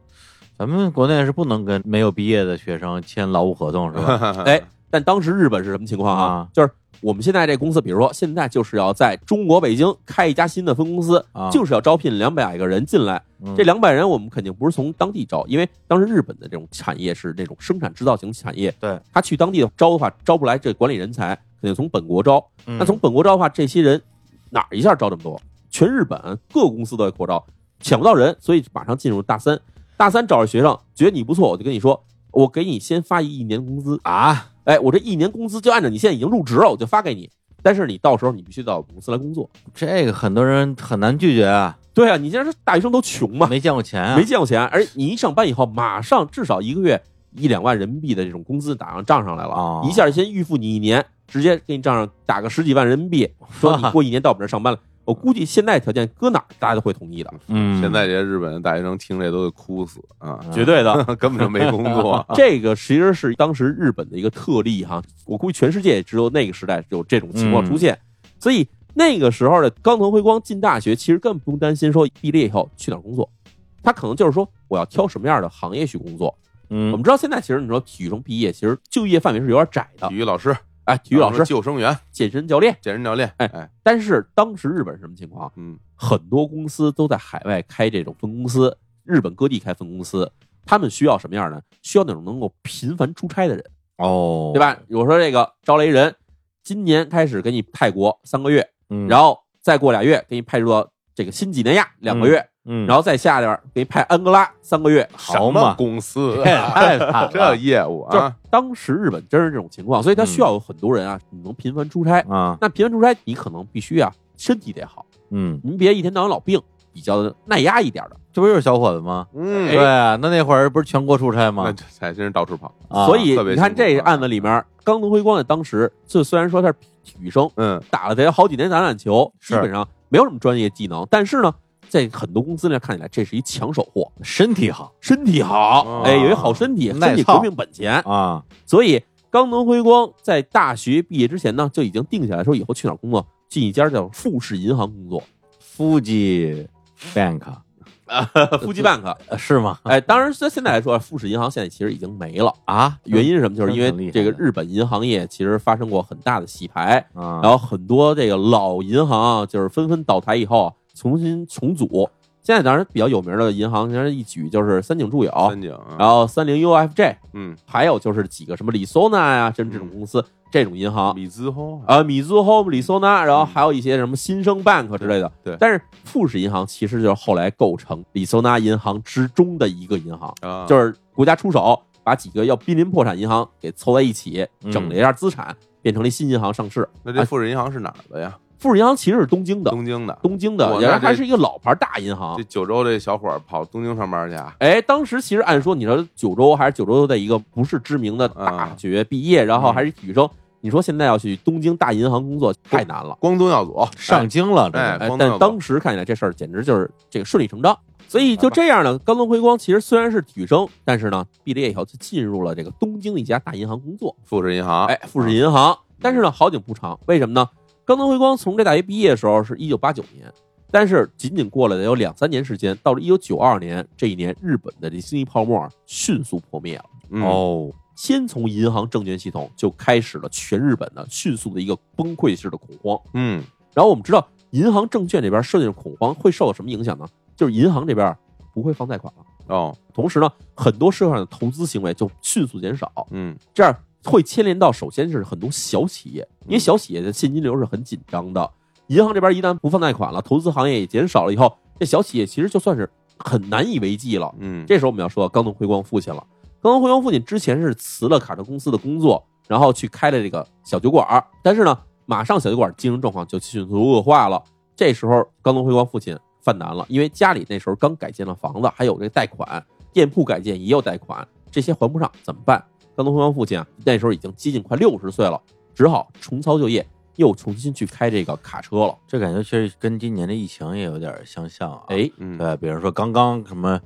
咱们国内是不能跟没有毕业的学生签劳务合同是吧？哎，但当时日本是什么情况啊？啊就是我们现在这公司，比如说现在就是要在中国北京开一家新的分公司，啊就是要招聘两百个人进来。嗯这两百人我们肯定不是从当地招，因为当时日本的这种产业是那种生产制造型产业，对，他去当地招的话，招不来这管理人才，肯定从本国招。嗯那从本国招的话，这些人哪儿一下招这么多？全日本各个公司都在扩招，抢不到人，所以马上进入大三。大三找着学生，觉得你不错，我就跟你说，我给你先发一一年工资。啊，哎，我这一年工资就按照你现在已经入职了，我就发给你。但是你到时候你必须到我们公司来工作。这个很多人很难拒绝啊，对啊，你现在是大学生都穷嘛，没见过钱啊，没见过钱，而你一上班以后，马上至少一个月一两万人民币的这种工资打上账上来了，哦一下先预付你一年，直接给你账上打个十几万人民币，说你过一年到我们这上班了。我估计现在条件搁哪儿大家都会同意的，嗯，现在这些日本的大学生听这都得哭死啊，绝对的。根本就没工作。这个其实是当时日本的一个特例哈，我估计全世界也只有那个时代有这种情况出现，所以那个时候的冈藤辉光进大学，其实根本不用担心说毕业以后去哪儿工作，他可能就是说我要挑什么样的行业去工作。嗯，我们知道现在其实你说体育生毕业，其实就业范围是有点窄的体，育老师、哎，体育老师、救生员、健身教练，健身教练，哎哎，但是当时日本什么情况？嗯很多公司都在海外开这种分公司，日本各地开分公司，他们需要什么样呢？需要那种能够频繁出差的人。哦，对？吧？我说这个招来人，今年开始给你泰国三个月，嗯，然后再过俩月给你派驻到这个新几内亚两个月，嗯，然后再下边给派安哥拉三个月。什么公司太啊？太惨了 这业务就是啊，当时日本真是这种情况，所以他需要有很多人啊，你能频繁出差。啊，那频繁出差，你可能必须啊身体得好，嗯，您别一天到晚老病，比较耐压一点的。这不就是小伙子吗？嗯，对啊，那那会儿不是全国出差那吗？才真是到处跑。啊所以你看这案子里面，冈藤辉光在当时就虽然说他是体育生，嗯，打了得好几年橄榄球，基本上没有什么专业技能，但是呢，在很多公司呢看起来这是一抢手货，身体好身体好，哦哎，有一好身体，身体革命本钱。啊，所以冈能辉光在大学毕业之前呢，就已经定下来说以后去哪儿工作，进一家叫富士银行工作，夫妻 bank 富基 bank。呃是吗？哎，当然，在现在来说，富士银行现在其实已经没了。啊，原因是什么？就是因为这个日本银行业其实发生过很大的洗牌，啊，然后很多这个老银行啊就是纷纷倒台以后啊，重新重组。现在当然比较有名的银行，当然一举就是三井住友，三井，然后三菱 UFJ，嗯，还有就是几个什么里索纳呀，这这种公司，这种银行米兹后啊，米兹 Home、里索纳，然后还有一些什么新生 Bank 之类的。对但是富士银行其实就是后来构成里索纳银行之中的一个银行，啊，就是国家出手把几个要濒临破产银行给凑在一起，嗯整了一下资产，变成了新银行上市。那这富士银行是哪儿的呀？富士银行其实是东京的，东京的。东京的，哇那这然后还是一个老牌大银行这。九州这小伙儿跑东京上班去啊？哎，当时其实按说，你说九州还是九州的一个不是知名的大啊学毕业，然后还是体育生，你说现在要去东京大银行工作太难了。光宗耀祖，上京了，这哎但当时看起来这事儿简直就是这个顺理成章。所以就这样呢，冈藤辉光其实虽然是体育生，但是呢，毕了业以后就进入了这个东京的一家大银行工作。富士银行，哎，富士银行。但是呢，好景不长，为什么呢？冈藤辉光从这大学毕业的时候是一九八九年，但是仅仅过了得有两三年时间，到了一九九二年这一年，日本的这经济泡沫迅速破灭了。嗯，哦，先从银行证券系统就开始了全日本的迅速的一个崩溃式的恐慌。嗯，然后我们知道，银行证券这边受这种恐慌会受到什么影响呢？就是银行这边不会放贷款了，哦，同时呢，很多社会上的投资行为就迅速减少，嗯，这样会牵连到首先是很多小企业，因为小企业的现金流是很紧张的，银行这边一旦不放贷款了，投资行业也减少了以后，这小企业其实就算是很难以为继了。嗯，这时候我们要说冈藤辉光父亲了。冈藤辉光父亲之前是辞了卡车公司的工作，然后去开了这个小酒馆儿，但是呢，马上小酒馆经营状况就迅速恶化了。这时候冈藤辉光父亲犯难了，因为家里那时候刚改建了房子，还有这个贷款，店铺改建也有贷款，这些还不上怎么办？冈藤辉光父亲啊，那时候已经接近快六十岁了，只好重操旧业，又重新去开这个卡车了。这感觉其实跟今年的疫情也有点相像啊。哎，嗯，对，比如说刚刚什么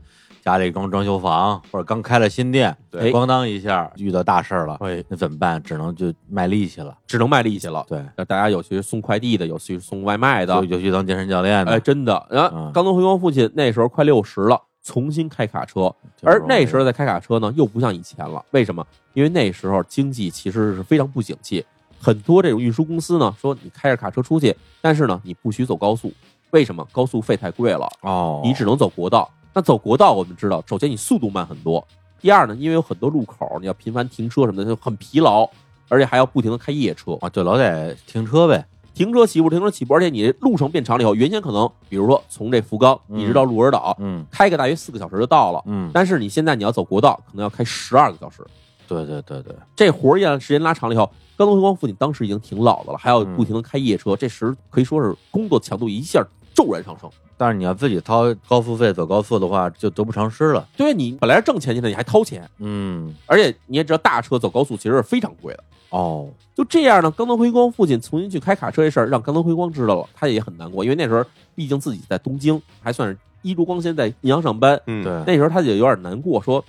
家里装装修房，或者刚开了新店，对咣当一下遇到大事儿了，哎，那怎么办？只能就卖力气了。只能卖力气了。对，大家有去送快递的，有去送外卖的有，有去当健身教练的，哎，真的。然后嗯冈藤辉光父亲那时候快六十了，重新开卡车，而那时候在开卡车呢，又不像以前了。为什么？因为那时候经济其实是非常不景气，很多这种运输公司呢说你开着卡车出去，但是呢你不许走高速，为什么？高速费太贵了，哦，你只能走国道。那走国道，我们知道，首先你速度慢很多，第二呢，因为有很多路口，你要频繁停车什么的，就很疲劳，而且还要不停的开夜车。啊，就老得停车呗。停车起步，停车起步，而且你路程变长了以后，原先可能比如说从这福冈嗯一直到鹿儿岛，嗯开个大约四个小时就到了。嗯，但是你现在你要走国道，可能要开十二个小时。对对对对，这活儿一样时间拉长了以后，冈藤辉光父亲当时已经挺老的了，还要嗯不停的开夜车，这时可以说是工作强度一下骤然上升。但是你要自己掏高速费走高速的话，就得不偿失了。对你本来是挣钱去的，你还掏钱，嗯，而且你也知道大车走高速其实是非常贵的。哦，就这样呢，冈藤辉光父亲重新去开卡车这事儿，让冈藤辉光知道了，他也很难过，因为那时候毕竟自己在东京，还算是衣着光鲜，在银行上班，嗯，对，那时候他就有点难过，说：“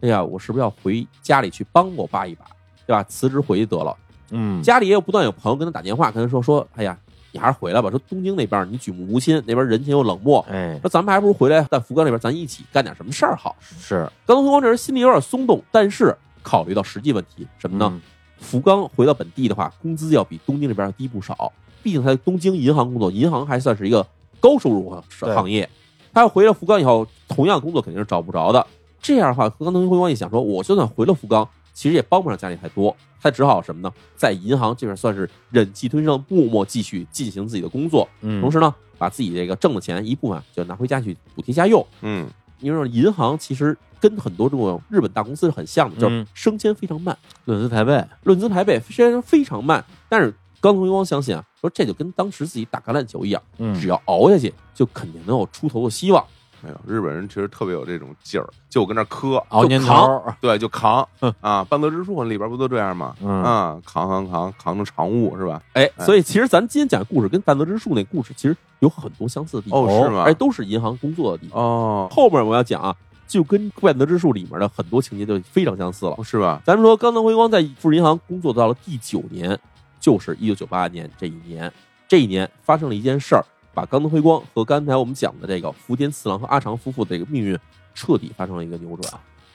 哎呀，我是不是要回家里去帮我爸一把，对吧？辞职回去得了。嗯，家里也有不断有朋友跟他打电话，跟他说说：哎呀，你还是回来吧。说东京那边你举目无亲，那边人情又冷漠，哎，说咱们还不如回来在福冈那边，咱一起干点什么事儿好。是冈藤辉光这人心里有点松动，但是考虑到实际问题，什么呢？嗯福冈回到本地的话，工资要比东京这边要低不少。毕竟他在东京银行工作，银行还算是一个高收入行业。他要回了福冈以后，同样工作肯定是找不着的。这样的话，冈藤辉光一想说，我就算回了福冈，其实也帮不上家里太多。他只好什么呢？在银行这边算是忍气吞声，默默继续进行自己的工作，嗯，同时呢，把自己这个挣的钱一部分就拿回家去补贴家用。嗯，因为银行其实跟很多这种日本大公司是很像的，就是嗯升迁非常慢。论资排辈，论资排辈虽然非常慢，但是高通辉光相信啊，说这就跟当时自己打橄榄球一样，嗯只要熬下去，就肯定能有出头的希望。哎呦，日本人其实特别有这种劲儿，就跟那儿磕，熬年头对，就扛啊。半泽直树里边不都这样吗？嗯啊，扛扛扛扛成常务是吧？哎，哎所以其实咱今天讲的故事跟半泽直树那故事其实有很多相似的地方，哦是吗哎都是银行工作的地方。哦，后面我要讲啊，就跟半泽之树里面的很多情节就非常相似了。是吧？咱们说，冈藤辉光在富士银行工作到了第九年，就是一九九八年这一年。这一年发生了一件事儿，把冈藤辉光和刚才我们讲的这个福田次郎和阿长夫妇的这个命运彻底发生了一个扭转。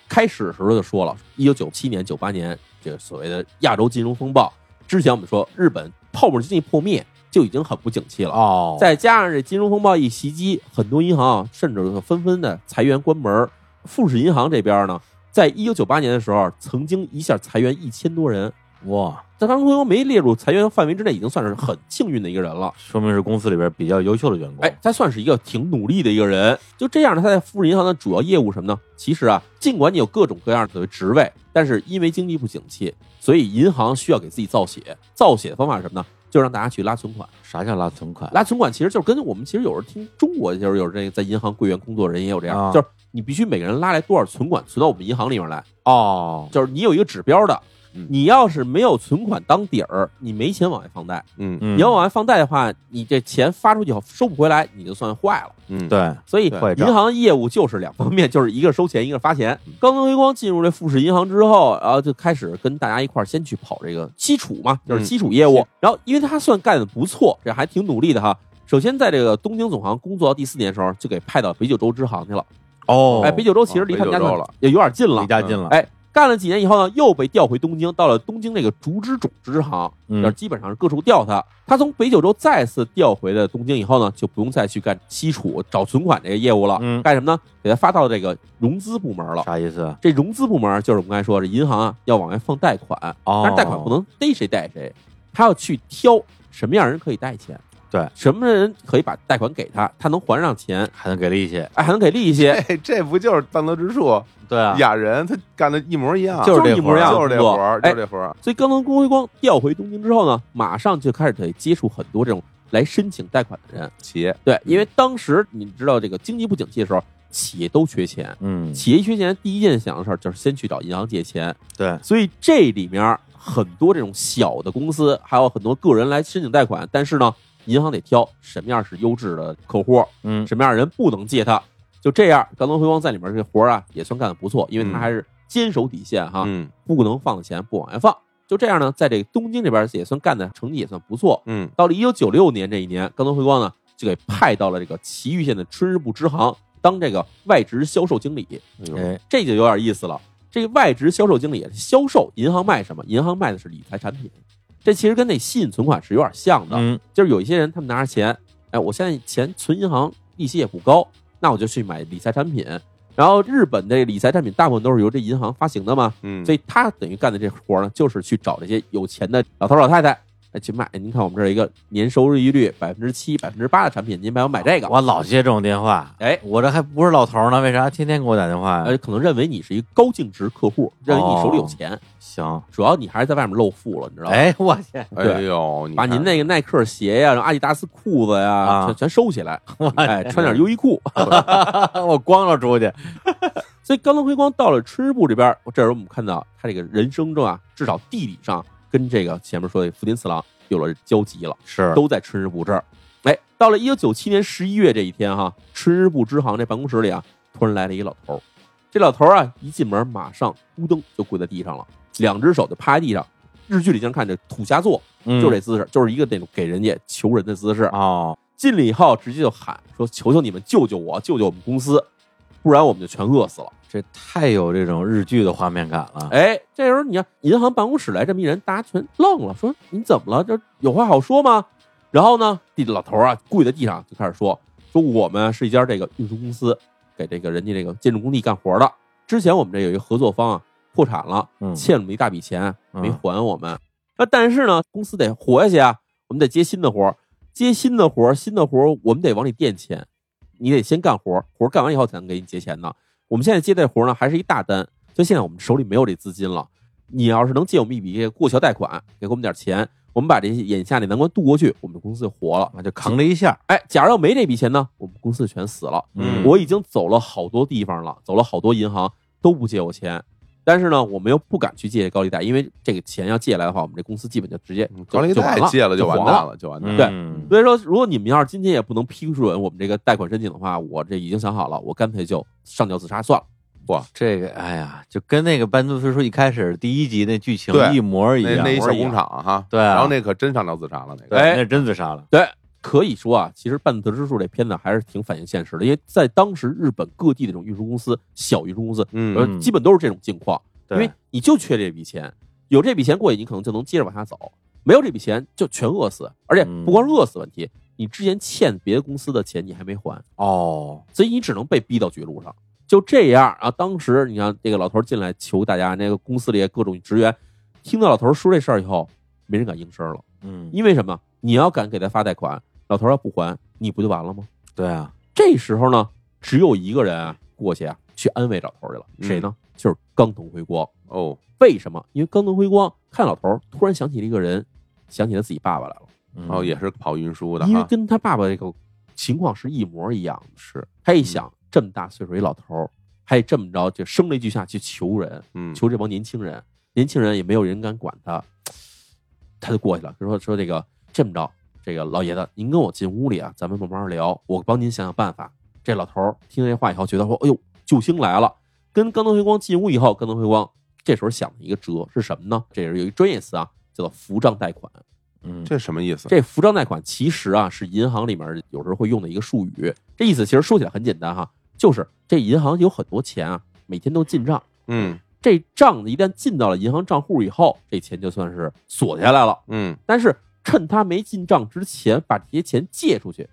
开始的时候就说了，一九九七年、九八年这个所谓的亚洲金融风暴之前，我们说日本泡沫经济破灭就已经很不景气了。哦，再加上这金融风暴一袭击，很多银行啊甚至纷纷的裁员关门。富士银行这边呢，在一九九八年的时候，曾经一下裁员一千多人。哇，在当辉光没列入裁员范围之内，已经算是很幸运的一个人了。说明是公司里边比较优秀的员工。哎，他算是一个挺努力的一个人。就这样呢，他在富士银行的主要业务什么呢？其实啊，尽管你有各种各样的职位，但是因为经济不景气，所以银行需要给自己造血。造血的方法是什么呢？就让大家去拉存款。啥叫拉存款？拉存款其实就是跟我们其实有时候听中国就是有这个在银行柜员工作的人也有这样，啊就是你必须每个人拉来多少存款存到我们银行里面来，哦，就是你有一个指标的嗯。你要是没有存款当底儿，你没钱往外放贷。嗯嗯，你要往外放贷的话，你这钱发出去后收不回来，你就算坏了。嗯，对，所以银行业务就是两方面，就是一个收钱，一个发钱。高登辉光进入这富士银行之后，然后就开始跟大家一块儿先去跑这个基础嘛，就是基础业务。然后因为他算干的不错，这还挺努力的哈。首先在这个东京总行工作到第四年的时候，就给派到北九州支行去了。哦，哎，北九州其实离他们家算北九州了也有点近了离。家近了。哎，干了几年以后呢，又被调回东京，到了东京那个竹之种支行，嗯就是基本上是各处调他。他从北九州再次调回了东京以后呢，就不用再去干基础找存款这个业务了，嗯干什么呢？给他发到这个融资部门了。啥意思？这融资部门就是我们刚才说，这银行啊要往外放贷款，哦，但是贷款不能逮谁贷谁，他要去挑什么样人可以贷钱，对，什么人可以把贷款给他，他能还上钱，还能给利息。哎，还能给利息，哎，这不就是半泽直树对啊，雅人他干的一模一样，就是这一模一样就是这活儿，就哎是这活儿。所以刚刚宫辉光调回东京之后呢，马上就开始得接触很多这种来申请贷款的人。企业。对，因为当时你知道这个经济不景气的时候，企业都缺钱，嗯，企业一缺钱，第一件想的事儿就是先去找银行借钱。对，所以这里面很多这种小的公司，还有很多个人来申请贷款，但是呢，银行得挑什么样是优质的客户，嗯，什么样的人不能借他。就这样，高登辉光在里面这活儿啊，也算干得不错，因为他嗯还是坚守底线哈。嗯不能放的钱不往外放。就这样呢，在这个东京这边也算干的成绩也算不错。嗯到了一九九六年这一年，高登辉光呢就给派到了这个埼玉县的春日部支行当这个外职销售经理，哎这就有点意思了。这个外直销售经理销售银行卖什么？银行卖的是理财产品，这其实跟那吸引存款是有点像的。嗯，就是有一些人他们拿着钱，哎，我现在钱存银行利息也不高，那我就去买理财产品。然后日本的理财产品大部分都是由这银行发行的嘛，嗯，所以他等于干的这活呢，就是去找这些有钱的老头老太太，哎，去买。您看我们这儿一个年收益率百分之七、百分之八的产品，您买我买这个。我老接这种电话，哎，我这还不是老头呢，为啥天天给我打电话呀？呃，可能认为你是一个高净值客户，认为你手里有钱，行，主要你还是在外面露富了，你知道吗？哎，我天，哎呦，你把您那个耐克鞋呀、然后阿迪达斯裤子呀，啊全全收起来，哎，穿点优衣库。我光着出去，所以高登辉光到了吃日部这边，这时候我们看到他这个人生中啊，至少地理上跟这个前面说的福田次郎有了交集了。是都在春日部这儿。哎，到了一九九七年十一月这一天哈，春日部支行这办公室里啊，突然来了一老头儿。这老头儿啊，一进门马上咕噔就跪在地上了，两只手就趴在地上。日剧里经常看这土下座，嗯就这姿势，就是一个那种给人家求人的姿势。哦，进来以后直接就喊说：“求求你们救救我，救救我们公司，不然我们就全饿死了。”这太有这种日剧的画面感了。哎，这时候你看银行办公室来这么一人，大家全愣了，说你怎么了？这有话好说吗？然后呢，地老头啊跪在地上就开始说说我们是一家这个运输公司，给这个人家这个建筑工地干活的。之前我们这有一个合作方啊破产了，嗯欠了我们一大笔钱嗯没还我们。那但是呢，公司得活下去啊，我们得接新的活儿，接新的活儿，新的活儿我们得往里垫钱，你得先干活儿，活儿干完以后才能给你结钱呢。我们现在接这活儿呢，还是一大单，所以现在我们手里没有这资金了。你要是能借我们一笔过桥贷款，给我们点钱，我们把这些眼下这难关渡过去，我们公司就活了。那就扛了一下，哎，假如要没这笔钱呢，我们公司全死了。嗯我已经走了好多地方了，走了好多银行都不借我钱，但是呢，我们又不敢去借高利贷，因为这个钱要借来的话，我们这公司基本就直接就贷借了就完蛋了，就完蛋了。对嗯所以说，如果你们要是今天也不能批准我们这个贷款申请的话，我这已经想好了，我干脆就上吊自杀算了。哇这个，哎呀，就跟那个班杜飞说一开始第一集那剧情一模一样，那那一小工厂啊哈，对啊然后那可真上吊自杀了，那个对，哎那是真自杀了，对，可以说啊，其实《半泽直树》这片子还是挺反映现实的，因为在当时日本各地的这种运输公司、小运输公司，嗯呃，基本都是这种境况，因为你就缺这笔钱，有这笔钱过去，你可能就能接着往下走；没有这笔钱，就全饿死。而且嗯不光是饿死问题，你之前欠别的公司的钱你还没还，哦，所以你只能被逼到绝路上。就这样啊，当时你看这个老头进来求大家，那个公司里各种职员听到老头说这事儿以后，没人敢应声了，嗯，因为什么？你要敢给他发贷款，老头要不还，你不就完了吗？对啊，这时候呢，只有一个人啊过去啊去安慰老头去了，嗯谁呢？就是冈藤辉光。哦，为什么？因为冈藤辉光看老头，突然想起了一个人，想起了自己爸爸来了，嗯哦，也是跑运输的因为，跟他爸爸这个情况是一模一样的。是，他一想，这么大岁数一老头，还这么着就声泪俱下去求人，嗯，求这帮年轻人，年轻人也没有人敢管他，他就过去了，说说这个这么着，这个老爷子，您跟我进屋里啊，咱们慢慢聊，我帮您想想办法。这老头儿听这话以后，觉得说，哎呦，救星来了。跟冈藤辉光进屋以后，冈藤辉光这时候想了一个辙是什么呢？这是有一专业词啊，叫做扶账贷款。嗯，这什么意思？这扶账贷款其实啊是银行里面有时候会用的一个术语，这意思其实说起来很简单哈，就是这银行有很多钱啊，每天都进账。嗯这账一旦进到了银行账户以后，这钱就算是锁下来了。嗯但是趁他没进账之前，把这些钱借出去，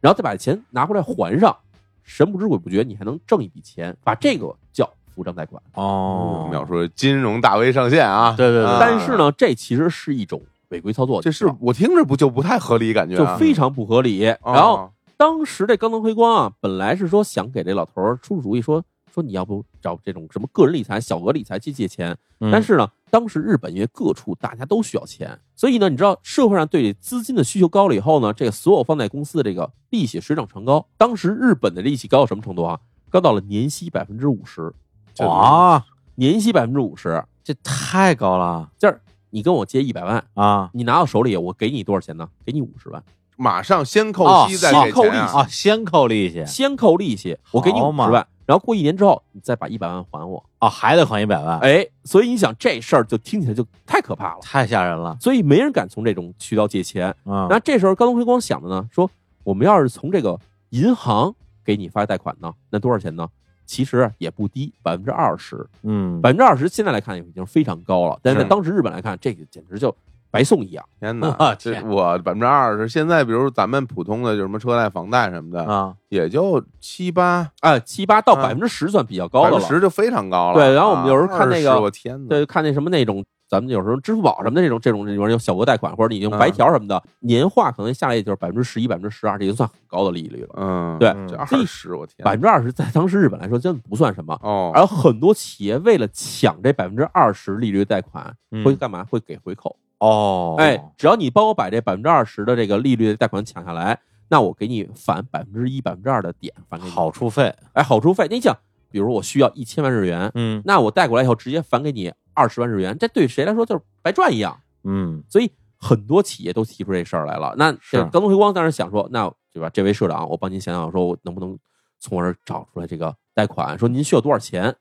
然后再把钱拿回来还上，神不知鬼不觉，你还能挣一笔钱，把这个叫扶账贷款。哦，秒说金融大 V 上线啊，对对对啊但是，呢，这其实是一种违规操作，这是我听着不就不太合理，感觉啊就非常不合理。哦然后当时这高能辉光啊，本来是说想给这老头出出主意，说说你要不找这种什么个人理财、小额理财去借钱，嗯但是呢，当时日本因为各处大家都需要钱，所以呢，你知道社会上对资金的需求高了以后呢，这个所有放贷公司的这个利息水涨船高。当时日本的利息高到什么程度啊？高到了年息百分之五十，哇，年息百分之五十，这太高了就是你跟我借一百万，啊你拿到手里，我给你多少钱呢？给你五十万，马上先扣哦息再先扣利给钱啊息啊！先扣利息先扣利息，我给你五十万，然后过一年之后，你再把一百万还我。啊，还得还一百万，哎，所以你想这事儿就听起来就太可怕了，太吓人了所以没人敢从这种渠道借钱。啊！那这时候高东辉光想的呢，说我们要是从这个银行给你发贷款呢，那多少钱呢？其实也不低，百分之二十，嗯，百分之二十现在来看已经非常高了，但是在当时日本来看，这个简直就白送一样。天哪我，这天我百分之二十，现在比如咱们普通的就什么车贷、房贷什么的，啊，也就七八，啊，七八到啊百分之十算比较高的了。百分之十就非常高了。对然后我们有时候看那个啊20我天哪，对，看那什么那种，咱们有时候支付宝什么的这种这种里面有小额贷款，或者你用白条什么的，年化可能下来也就是百分之十一、百分之十二，这已经算很高的利率了。嗯，对这十，我天，百分之二十在当时日本来说真的不算什么，哦，而很多企业为了抢这百分之二十利率贷款，嗯会干嘛？会给回扣。哦，哎，只要你帮我把这百分之二十的这个利率的贷款抢下来，那我给你返百分之一、百分之二的点返给你。好处费，哎，好处费。你想，比如我需要一千万日元，嗯那我贷过来以后直接返给你二十万日元，这对谁来说就是白赚一样。嗯所以很多企业都提出这事儿来了。那是这刚东辉光当时想说，那对吧？这位社长，我帮您想想，说我能不能从我这儿找出来这个贷款？说您需要多少钱？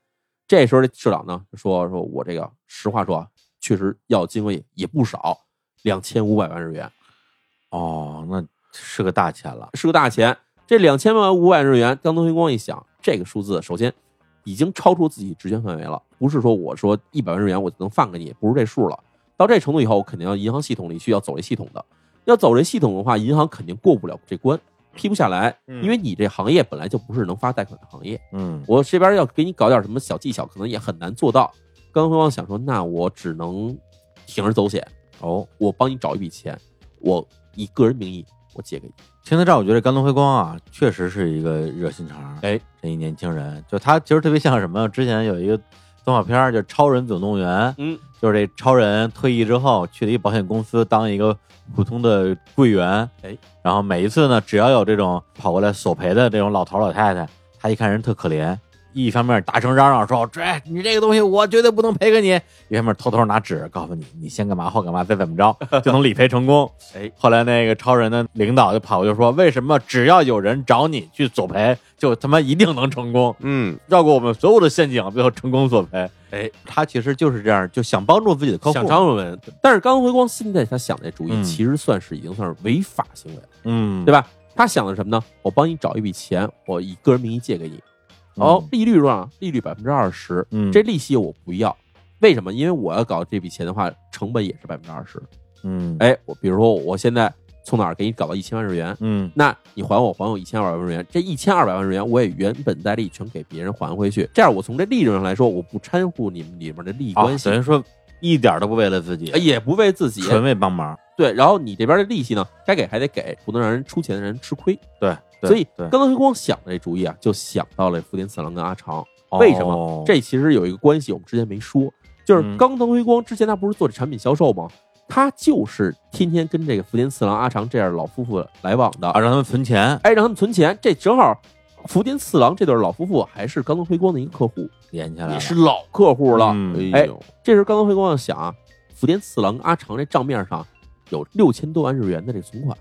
这时候这社长呢说说我这个实话说啊，确实要金额也也不少，两千五百万日元哦，那是个大钱了，是个大钱。这两千万五百日元，张东星光一想，这个数字首先已经超出自己职权范围了，不是说我说一百万日元我就能放给你，不是这数了。到这程度以后，我肯定要银行系统里去要走这系统的，要走这系统的话，银行肯定过不了这关，批不下来，嗯因为你这行业本来就不是能发贷款的行业。嗯我这边要给你搞点什么小技巧，可能也很难做到。刚辉光想说，那我只能铤而走险，哦，我帮你找一笔钱，我以个人名义我借给你。听到这儿，我觉得甘东辉光啊，确实是一个热心肠。哎，这一年轻人，就他其实特别像什么？之前有一个动画片儿，叫《超人总动员》，嗯，就是这超人退役之后去了一个保险公司当一个普通的柜员，哎，然后每一次呢，只要有这种跑过来索赔的这种老头老太太，他一看人特可怜，一方面大声嚷嚷说：“这你这个东西我绝对不能赔给你。”一方面偷偷拿纸告诉你，你先干嘛后干嘛再怎么着 就能理赔成功。哎，后来那个超人的领导就跑过去说：“为什么只要有人找你去索赔，就他妈一定能成功？嗯，绕过我们所有的陷阱，最后成功索赔。”哎，他其实就是这样，就想帮助自己的客户。想张文文，但是刚回光现在他想这主意，嗯其实算是已经算是违法行为了，嗯，对吧？他想的是什么呢？我帮你找一笔钱，我以个人名义借给你，嗯哦，利率多少？利率百分之二十，嗯这利息我不要，为什么？因为我要搞这笔钱的话，成本也是百分之二十。嗯，哎，我比如说我现在从哪儿给你搞到一千万日元，嗯那你还我还我一千二百万日元，这一千二百万日元我也原本带利全给别人还回去，这样我从这利润上来说，我不掺和你们里面的利益啊关系，等于说一点都不为了自己，呃也不为自己，纯为帮忙。对，然后你这边的利息呢，该给还得给，不能让人出钱的人吃亏。对所以对，刚才光想的这主意啊，就想到了福田次郎跟阿长。为什么哦这其实有一个关系，我们之前没说，就是嗯冈藤辉光之前他不是做这产品销售吗？他就是天天跟这个福田次郎、阿长这样老夫妇来往的，啊，让他们存钱哎，让他们存钱。这正好，福田次郎这对老夫妇还是冈藤辉光的一个客户，连起来了，也是老客户了。嗯哎这时候冈藤辉光要想啊，福田次郎、阿长这账面上有六千多万日元的这存款，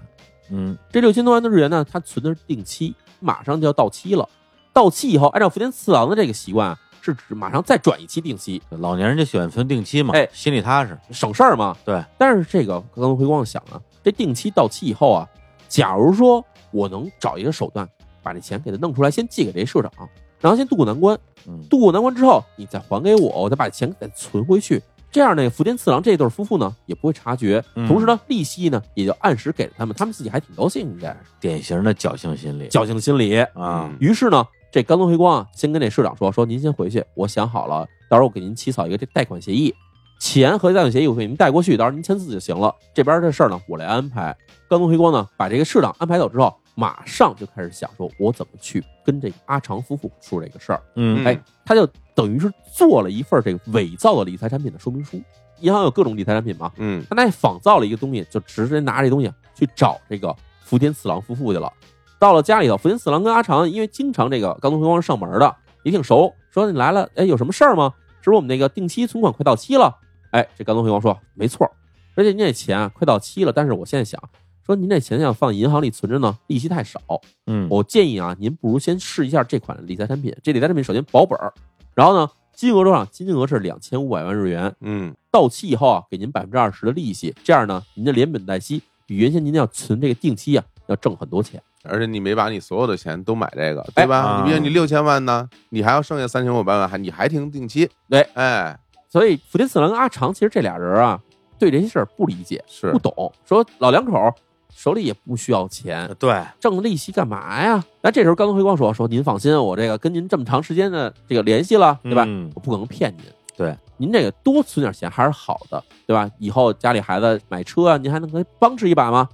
嗯这六千多万的日元呢，它存的是定期，马上就要到期了。到期以后，按照福田次郎的这个习惯啊，是指马上再转一期定期，老年人就喜欢存定期嘛，哎心里踏实。省事儿嘛。对，但是这个刚刚回光想啊，这定期到期以后啊，假如说我能找一个手段把这钱给他弄出来，先借给这社长，然后先渡过难关，嗯渡过难关之后，你再还给我，我再把钱再存回去。这样呢，福田次郎这对夫妇呢也不会察觉，嗯同时呢，利息呢也就按时给了他们，他们自己还挺高兴的，典型的侥幸心理侥幸心理。啊，于是呢，这甘东辉光啊，先跟这社长说：“说您先回去，我想好了，到时候我给您起草一个这贷款协议，钱和贷款协议我给您带过去，到时候您签字就行了。这边这事儿呢，我来安排。”甘东辉光呢，把这个社长安排走之后，马上就开始想说，我怎么去跟这个阿长夫妇说这个事儿。嗯哎，他就等于是做了一份这个伪造的理财产品的说明书。银行有各种理财产品嘛，嗯他那仿造了一个东西，就直接拿这东西去找这个福田次郎夫妇去了。到了家里头，福田次郎跟阿长因为经常这个刚东辉光上门的，也挺熟，说你来了，哎，有什么事儿吗？是不是我们那个定期存款快到期了？哎，这刚东辉光说没错，而且你这钱啊快到期了，但是我现在想说您这钱要放银行里存着呢，利息太少，嗯，我建议啊，您不如先试一下这款理财产品。这理财产品首先保本儿，然后呢，金额多少？金额是两千五百万日元，嗯到期以后啊，给您百分之二十的利息，这样呢，您的连本带息比原先您要存这个定期啊要挣很多钱。而且你没把你所有的钱都买这个，对吧？啊你比如你六千万呢，你还要剩下三千五百万，还你还停定期，对哎，所以福田四郎跟阿长其实这俩人啊，对这些事儿不理解，是不懂，说老两口儿手里也不需要钱，对，挣利息干嘛呀？那这时候刚辉光说说您放心，我这个跟您这么长时间的这个联系了，对吧？嗯我不可能骗您。对，您这个多存点钱还是好的，对吧？以后家里孩子买车啊，您还能给帮持一把吗？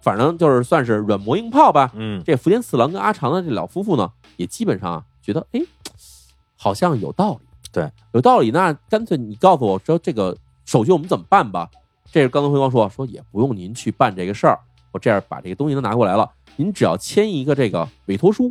反正就是算是软磨硬泡吧。嗯这福田四郎跟阿长的这老夫妇呢，也基本上啊觉得，哎，好像有道理。对，有道理。那干脆你告诉我说这个手续我们怎么办吧？这是刚才辉光说，说也不用您去办这个事儿，我这样把这个东西都拿过来了，您只要签一个这个委托书，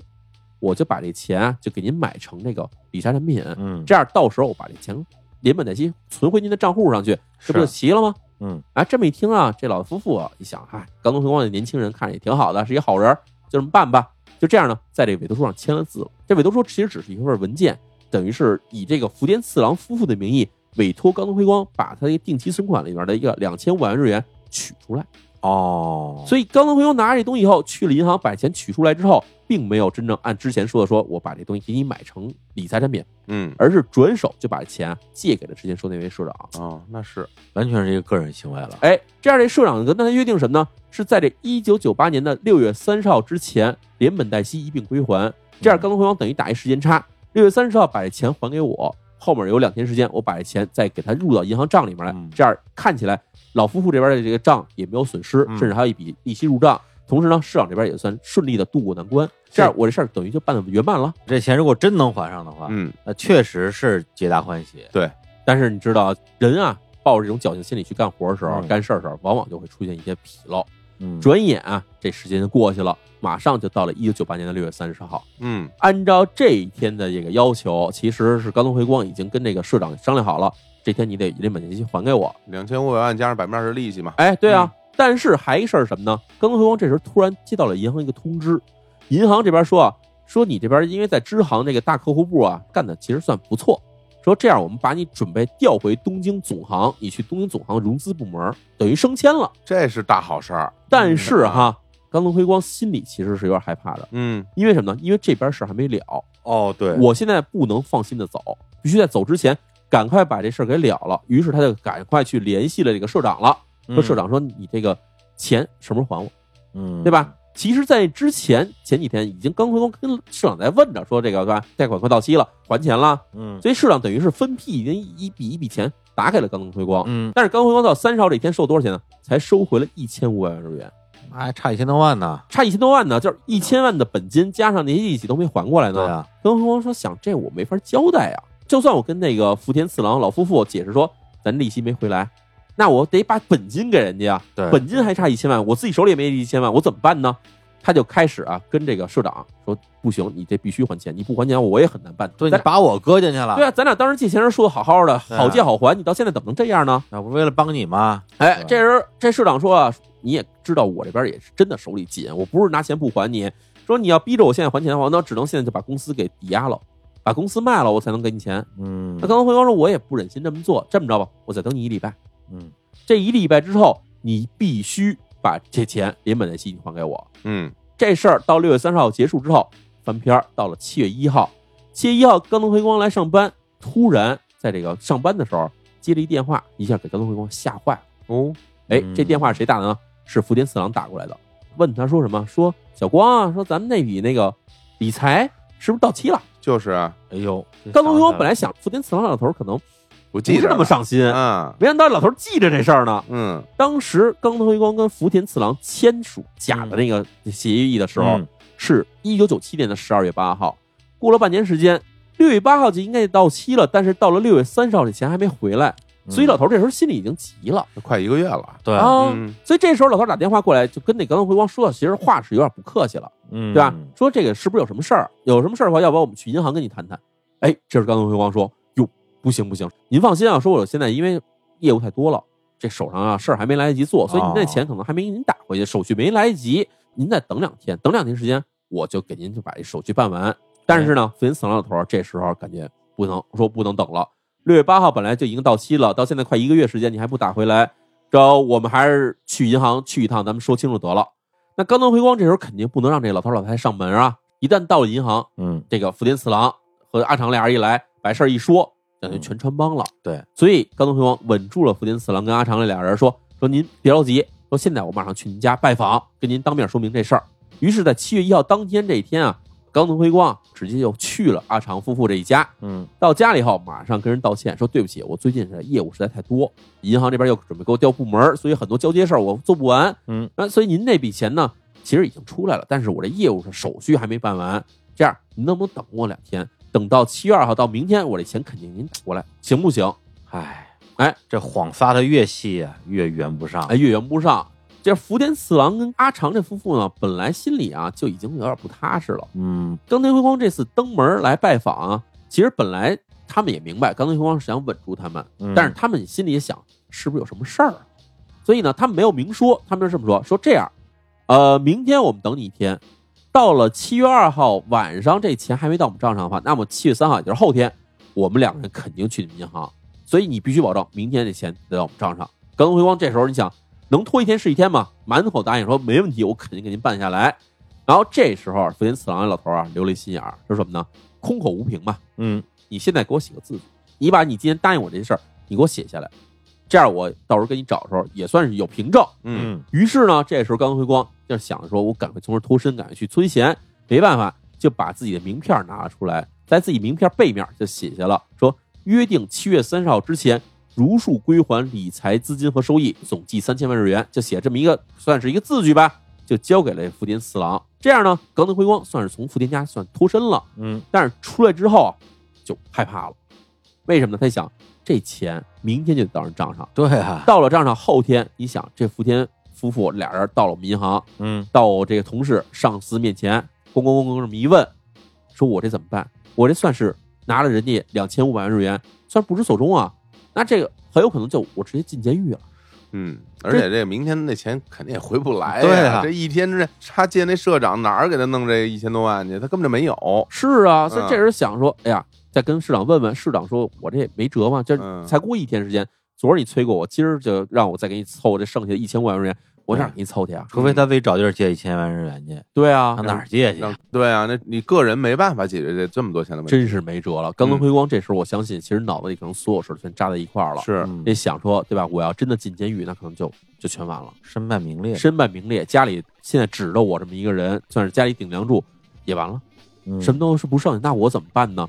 我就把这钱啊就给您买成这个理财产品。嗯，这样到时候我把这钱连本带息存回您的账户上去，这不就齐了吗？嗯，啊，这么一听啊，这老夫妇啊一想，嗨，刚东辉光的年轻人看着也挺好的，是一好人儿，就这么办吧。就这样呢，在这个委托书上签了字了。这委托书其实只是一份文件，等于是以这个福田次郎夫妇的名义委托刚东辉光把他的定期存款里面的一个两千五百万日元取出来。哦，所以高登辉光拿着这东西以后去了银行，把钱取出来之后，并没有真正按之前说的说我把这东西给你买成理财产品，嗯，而是转手就把钱啊借给了之前说那位社长。哦，那是，完全是一个个人行为了。哎，这样这社长跟他约定什么呢？是在这一九九八年的六月三十号之前，连本带息一并归还。这样，高登辉光等于打一时间差，六月三十号把这钱还给我，后面有两天时间，我把这钱再给他入到银行账里面来嗯。这样看起来，老夫妇这边的这个账也没有损失，嗯甚至还有一笔利息入账。同时呢，市长这边也算顺利的渡过难关，这样我这事儿等于就办的圆满了。这钱如果真能还上的话，嗯，那确实是皆大欢喜。对但是你知道，人啊，抱着这种侥幸心理去干活的时候、嗯干事儿的时候，往往就会出现一些纰漏。嗯，转眼啊，这时间就过去了，马上就到了一九九八年的六月三十号。嗯按照这一天的这个要求，其实是高东辉光已经跟这个社长商量好了，这天你得连本金息还给我。两千五百万加上百分之二十利息嘛，哎，对啊，但是还一事儿是什么呢？高东辉光这时候突然接到了银行一个通知，银行这边说啊，说你这边因为在支行这个大客户部啊干的其实算不错，说这样我们把你准备调回东京总行，你去东京总行融资部门，等于升迁了。这是大好事儿。但是哈，高东辉光心里其实是有点害怕的，嗯，因为什么呢？因为这边事儿还没了。哦，对，我现在不能放心的走，必须在走之前赶快把这事儿给了了。于是他就赶快去联系了这个社长了，说社长说你这个钱什么时候还我，嗯，对吧？其实，在之前前几天已经刚回光跟社长在问着说这个对吧？贷款快到期了，还钱了，嗯所以社长等于是分批已经一笔一笔钱打给了刚辉光。嗯，但是刚辉光到三十号这天收多少钱呢？才收回了一千五百万日元，那还差一千多万呢。差一千多万呢，就是一千万的本金加上那些利息都没还过来呢。对啊，跟辉光说想这我没法交代啊，就算我跟那个福田次郎老夫妇解释说咱利息没回来，那我得把本金给人家啊，对，本金还差一千万，我自己手里也没一千万，我怎么办呢？他就开始啊跟这个社长说不行，你这必须还钱，你不还钱我也很难办。咱对你把我搁进去了，对啊，咱俩当时借钱时说的好好的，对啊好借好还，你到现在怎么能这样呢？那不是为了帮你吗？哎，对这人这社长说啊，你也知道我这边也是真的手里紧，我不是拿钱不还你，说你要逼着我现在还钱的话，那只能现在就把公司给抵押了，把公司卖了，我才能给你钱。嗯那刚刚辉光说，我也不忍心这么做，这么着吧，我再等你一礼拜，嗯这一礼拜之后，你必须把这钱连本带息你还给我。嗯这事儿到六月三十号结束之后，翻篇儿到了七月一号，七月一号刚东辉光来上班，突然在这个上班的时候接了一电话，一下给刚东辉光吓坏了。哦，哎嗯，这电话是谁打的呢？是福田四郎打过来的，问他说什么？说小光啊，说咱们那笔那个理财是不是到期了？就是啊，哎呦，刚东辉光来本来想福田次郎老头儿可能不不记着是那么上心，嗯，没想到老头儿记着这事儿呢。嗯。当时刚东辉光跟福田次郎签署假的那个协议的时候，嗯。是一九九七年的十二月八号，过了半年时间，六月八号就应该到期了，但是到了六月三十号，这钱还没回来，所以老头这时候心里已经急了快一个月了，对，啊。嗯所以这时候老头打电话过来，就跟那刚刚辉光说的，其实话是有点不客气了，嗯，对吧？说这个是不是有什么事儿？有什么事儿的话，要不然我们去银行跟你谈谈。哎，这时刚刚辉光说，哟，不行不行，您放心啊，说我现在因为业务太多了，这手上啊事儿还没来得及做，所以您那钱可能还没给您打回去，手续没来得及，您再等两天，等两天时间，我就给您就把这手续办完。但是呢，福田四郎老头这时候感觉不能说不能等了，六月八号本来就已经到期了，到现在快一个月时间，你还不打回来，这我们还是去银行去一趟，咱们说清楚得了。那刚东辉光这时候肯定不能让这老头老太太上门啊！一旦到了银行，嗯，这个福田次郎和阿长俩人一来，把事儿一说，等于全穿帮了。对，所以刚东辉光稳住了福田次郎跟阿长这俩人，说说您别着急，说现在我马上去您家拜访，跟您当面说明这事儿。于是，在七月一号当天这一天啊，刚东辉光啊直接就去了阿长夫妇这一家。嗯到家里以后，马上跟人道歉，说对不起，我最近这业务实在太多，银行这边又准备给我调部门，所以很多交接事儿我做不完。嗯，那所以您那笔钱呢，其实已经出来了，但是我这业务上手续还没办完。这样，您能不能等我两天？等到七月二号到明天，我这钱肯定您打过来，行不行？哎哎，这谎撒的越细啊，越圆不上。哎，越圆不上。这福田四郎跟阿长这夫妇呢，本来心里啊就已经有点不踏实了。嗯冈田辉光这次登门来拜访啊，其实本来他们也明白冈田辉光是想稳住他们，嗯但是他们心里也想是不是有什么事儿啊，所以呢，他们没有明说，他们就这么说：说这样，呃，明天我们等你一天，到了七月二号晚上，这钱还没到我们账上的话，那么七月三号，也就是后天，我们两个人肯定去你们银行，所以你必须保证明天这钱得到我们账上。冈田辉光这时候你想能拖一天是一天吗？满口答应说没问题，我肯定给您办下来。然后这时候福田次郎这老头啊留了一心眼儿，说什么呢？空口无凭嘛，嗯你现在给我写个字，你把你今天答应我这些事儿，你给我写下来，这样我到时候给你找的时候也算是有凭证。嗯嗯于是呢，这时候刚辉光就想着说，我赶快从这儿脱身，赶快去村贤。没办法，就把自己的名片拿了出来，在自己名片背面就写下了说，约定七月三十号之前如数归还理财资金和收益，总计三千万日元，就写这么一个算是一个字据吧。就交给了福田四郎。这样呢，冈藤辉光算是从福田家算脱身了。嗯但是出来之后啊，就害怕了。为什么呢？他想这钱明天就得到人账上，对啊，到了账上后天，你想这福田夫妇俩人到了我们银行，嗯到我这个同事上司面前，咣咣咣咣这么一问，说我这怎么办？我这算是拿了人家两千五百万日元，算是不知所终啊。那这个很有可能就我直接进监狱了。嗯，而且这明天那钱肯定也回不来呀。对啊这一天之内，他借那社长哪儿给他弄这一千多万去？他根本就没有。是啊，所以嗯这人想说，哎呀，再跟市长问问。市长说，我这也没辙嘛，这嗯才过一天时间，昨儿你催过我，今儿就让我再给你凑这剩下的一千五百万日元，我哪儿给你凑去啊？除非他自己找地儿借一千万日元去，对啊上，哪儿借去？让对啊，那你个人没办法解决这这么多钱的问题。真是没辙了。冈藤辉光这时候，我相信其实脑子里可能所有事儿全扎在一块儿了。是，嗯也想说，对吧？我要真的进监狱，那可能就就全完了，身败名裂，身败名裂。家里现在指着我这么一个人，算是家里顶梁柱，也完了，嗯什么都是不剩下。那我怎么办呢？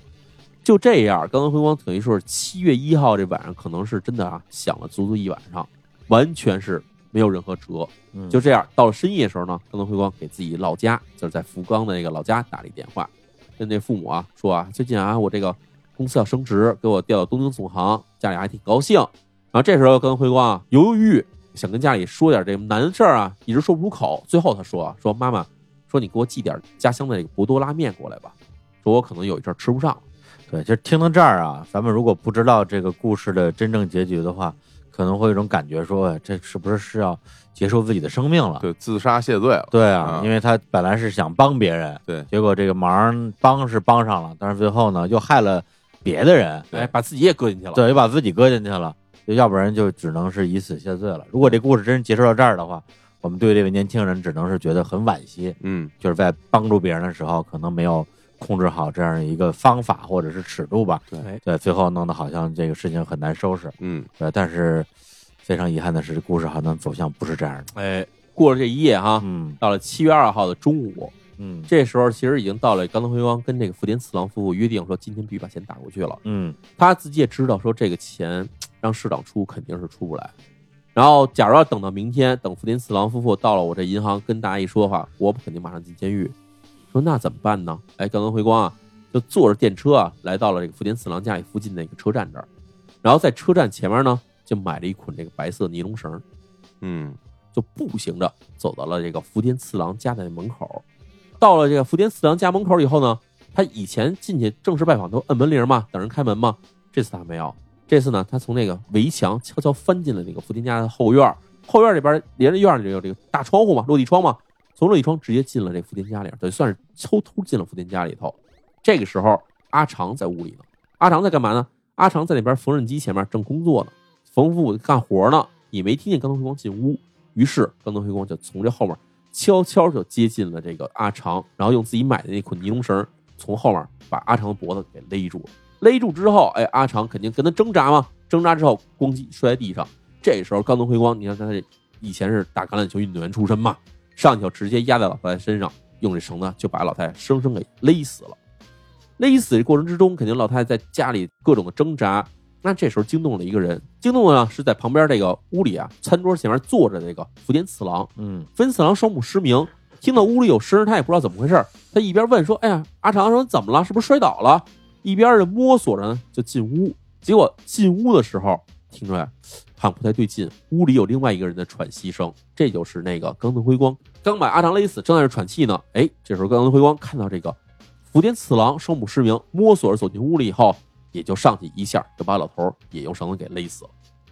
就这样，冈藤辉光等于说是七月一号这晚上，可能是真的啊，想了足足一晚上，完全是没有任何辙。嗯就这样，到了深夜的时候呢，冈藤辉光给自己老家，就是在福冈的那个老家打了一电话，跟那父母啊说啊，最近啊我这个公司要升职，给我调到东京总行，家里还挺高兴。然后这时候冈藤辉光啊犹犹豫豫，想跟家里说点这个难事儿啊，一直说不出口。最后他说啊，说妈妈，说你给我寄点家乡的这个博多拉面过来吧，说我可能有一阵儿吃不上了。对，就听到这儿啊，咱们如果不知道这个故事的真正结局的话，可能会有一种感觉说，哎这是不是是要结束自己的生命了？对，自杀谢罪了。对啊啊，因为他本来是想帮别人，对结果这个忙帮是帮上了，但是最后呢又害了别的人，对哎，把自己也搁进去了。对，又把自己搁进去了，要不然就只能是以死谢罪了。如果这故事真结束到这儿的话，我们对这位年轻人只能是觉得很惋惜，嗯，就是在帮助别人的时候，可能没有控制好这样一个方法或者是尺度吧。对最后弄得好像这个事情很难收拾。嗯，对，但是非常遗憾的是，故事好像走向不是这样的。哎，过了这一夜哈，嗯到了七月二号的中午，嗯这时候其实已经到了冈藤辉光跟这个福田次郎夫妇约定说，今天必须把钱打过去了。嗯他自己也知道说这个钱让市长出肯定是出不来。然后，假如要等到明天，等福田次郎夫妇到了我这银行跟大家一说的话，我肯定马上进监狱。说那怎么办呢？哎，刚刚辉光啊，就坐着电车啊，来到了这个福田次郎家里附近的一个车站这儿，然后在车站前面呢，就买了一捆这个白色尼龙绳，嗯，就步行着走到了这个福田次郎家的门口。到了这个福田次郎家门口以后呢，他以前进去正式拜访都摁门铃嘛，等人开门嘛。这次他没有，这次呢，他从那个围墙悄悄翻进了那个福田家的后院。后院里边连着院里有这个大窗户嘛，落地窗嘛，从落地窗直接进了这福田家里，等于算是偷偷进了福田家里头。这个时候，阿长在屋里呢。阿长在干嘛呢？阿长在那边缝纫机前面正工作呢，缝夫妇干活呢，也没听见冈藤辉光进屋。于是冈藤辉光就从这后面悄悄就接近了这个阿长，然后用自己买的那捆尼龙绳从后面把阿长的脖子给勒住了。勒住之后，哎，阿长肯定跟他挣扎嘛，挣扎之后咣叽摔在地上。这时候冈藤辉光，你看他这以前是打橄榄球运动员出身嘛，上去就直接压在老太太身上，用这绳子就把老太太生生给勒死了。勒死的过程之中，肯定老太太在家里各种的挣扎。那这时候惊动了一个人，惊动的呢是在旁边这个屋里啊，餐桌前面坐着那个福田次郎。嗯福田次郎双目失明，听到屋里有声儿，他也不知道怎么回事儿。他一边问说：“哎呀，阿长说怎么了？是不是摔倒了？”一边的摸索着呢就进屋。结果进屋的时候，听出来好像不太对劲，屋里有另外一个人的喘息声，这就是那个冈藤辉光刚把阿长勒死，正在这喘气呢。哎，这时候冈藤辉光看到这个福田次郎双目失明，摸索着走进屋里以后，也就上去一下就把老头儿也用绳子给勒死了。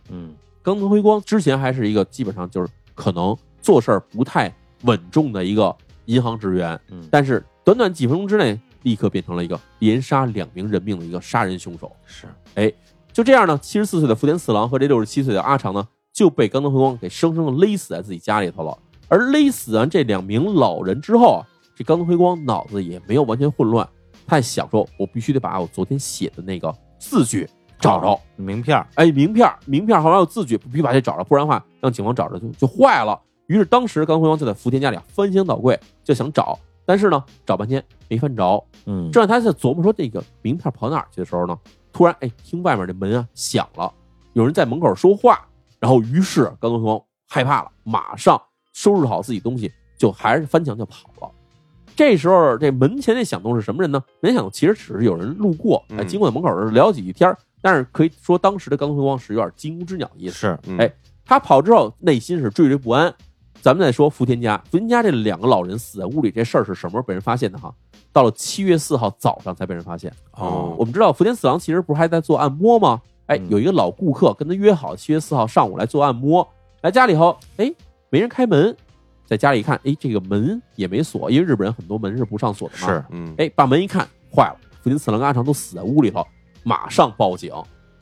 嗯冈藤辉光之前还是一个基本上就是可能做事儿不太稳重的一个银行职员，嗯，但是短短几分钟之内，立刻变成了一个连杀两名人命的一个杀人凶手。是就这样呢，七十四岁的福田四郎和这六十七岁的阿长呢，就被冈藤辉光给生生的勒死在自己家里头了。而勒死完这两名老人之后啊，这冈藤辉光脑子也没有完全混乱，他还想说，我必须得把我昨天写的那个字据找着。名片儿，哎，名片儿，名片儿好像有字据，必须把这找着，不然的话让警方找着就就坏了。于是当时冈辉光就在福田家里啊翻箱倒柜，就想找，但是呢找半天没翻着。嗯正让他在琢磨说这个名片跑哪儿去的时候呢，突然哎听外面这门啊响了，有人在门口说话，然后于是冈辉光害怕了，马上收拾好自己东西，就还是翻墙就跑了。这时候，这门前那响动是什么人呢？门前响动其实只是有人路过，哎，嗯经过门口儿聊几句天儿但是可以说当时的冈藤辉光是有点惊弓之鸟的意思。是嗯哎他跑之后，内心是惴惴不安。咱们再说福田家，福田家这两个老人死在屋里这事儿是什么时候被人发现的哈？到了七月四号早上才被人发现。哦我们知道福田四郎其实不是还在做按摩吗？哎，嗯有一个老顾客跟他约好七月四号上午来做按摩，来家里以后，哎，没人开门，在家里一看，哎，这个门也没锁，因为日本人很多门是不上锁的嘛。是，嗯哎，把门一看，坏了，福田四郎跟阿长都死在屋里头，马上报警。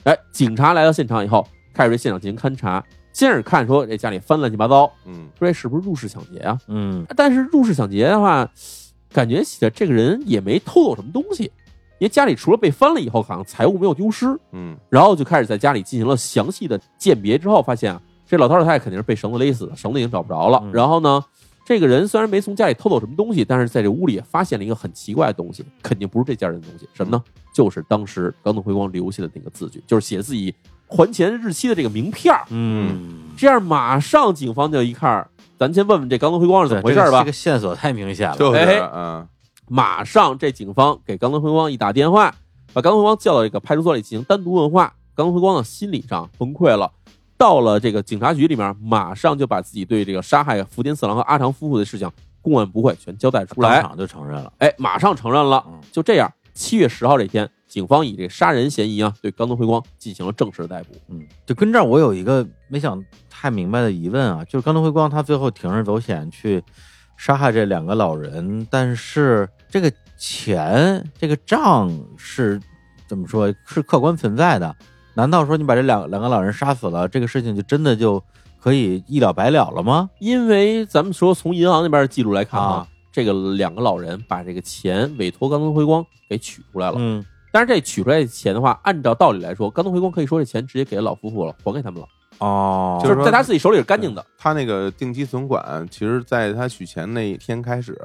哎，警察来到现场以后，开始对现场进行勘查。先是看说这家里翻乱七八糟，嗯说这是不是入室抢劫啊？嗯但是入室抢劫的话，感觉起来这个人也没偷走什么东西，因为家里除了被翻了以后，好像财物没有丢失。嗯然后就开始在家里进行了详细的鉴别，之后发现啊，这老头老太太肯定是被绳子勒死的，绳子已经找不着了。嗯然后呢，这个人虽然没从家里偷走什么东西，但是在这屋里也发现了一个很奇怪的东西，肯定不是这家人的东西，什么呢？就是当时冈藤辉光留下的那个字据，就是写自己还钱日期的这个名片儿。嗯，这样马上警方就一看，咱先问问这冈藤辉光是怎么回事吧这个这个。线索太明显了，就是哎嗯马上这警方给冈藤辉光一打电话，把冈藤辉光叫到这个派出所里进行单独问话。冈藤辉光呢心理上崩溃了，到了这个警察局里面，马上就把自己对这个杀害福田四郎和阿长夫妇的事情供认不讳，全交代出来。当场就承认了，哎，马上承认了。嗯就这样，七月十号这天，警方以这个杀人嫌疑啊，对冈村辉光进行了正式的逮捕。嗯，就跟这儿我有一个没想太明白的疑问啊，就是冈村辉光他最后铤而走险去杀害这两个老人，但是这个钱这个账是怎么说是客观存在的？难道说你把这两两个老人杀死了，这个事情就真的就可以一了百了了吗？因为咱们说从银行那边的记录来看啊，啊这个两个老人把这个钱委托冈村辉光给取出来了。嗯，但是这取出来的钱的话，按照道理来说，刚东回光可以说这钱直接给了老夫妇了，还给他们了，哦，就是在他自己手里是干净的。他那个定期存款，其实在他取钱那一天开始，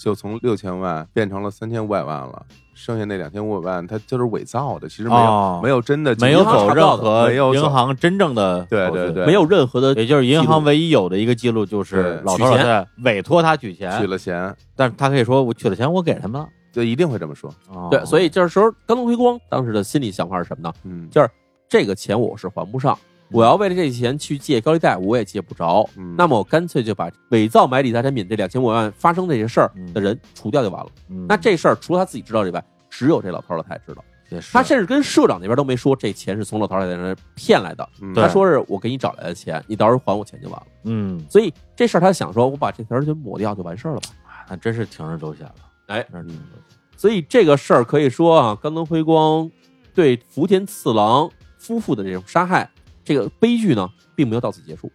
就从六千万变成了三千五百万了，剩下那两千五百万他就是伪造的，其实没有、哦没有真的没有走任何没有银行真正的对对对没有任何的，也就是银行唯一有的一个记录，就是对老头老太太委托他取钱，取了钱，但是他可以说我取了钱，我给他们了。就一定会这么说。哦对，所以这时候冈藤辉光当时的心理想法是什么呢？嗯就是这个钱我是还不上，我要为了这钱去借高利贷，我也借不着。嗯，那么我干脆就把伪造买理财产品这两千五百万发生这些事儿的人除掉就完了。嗯那这事儿除了他自己知道以外，只有这老头儿老太太知道。也是他甚至跟社长那边都没说这钱是从老头儿老太太骗来的，嗯他说是我给你找来的钱，你到时候还我钱就完了。嗯，所以这事儿他想说，我把这条就抹掉就完事儿了吧。那真是铤而走险了。哎，所以这个事儿可以说啊，冈藤辉光对福田次郎夫妇的这种杀害，这个悲剧呢，并没有到此结束。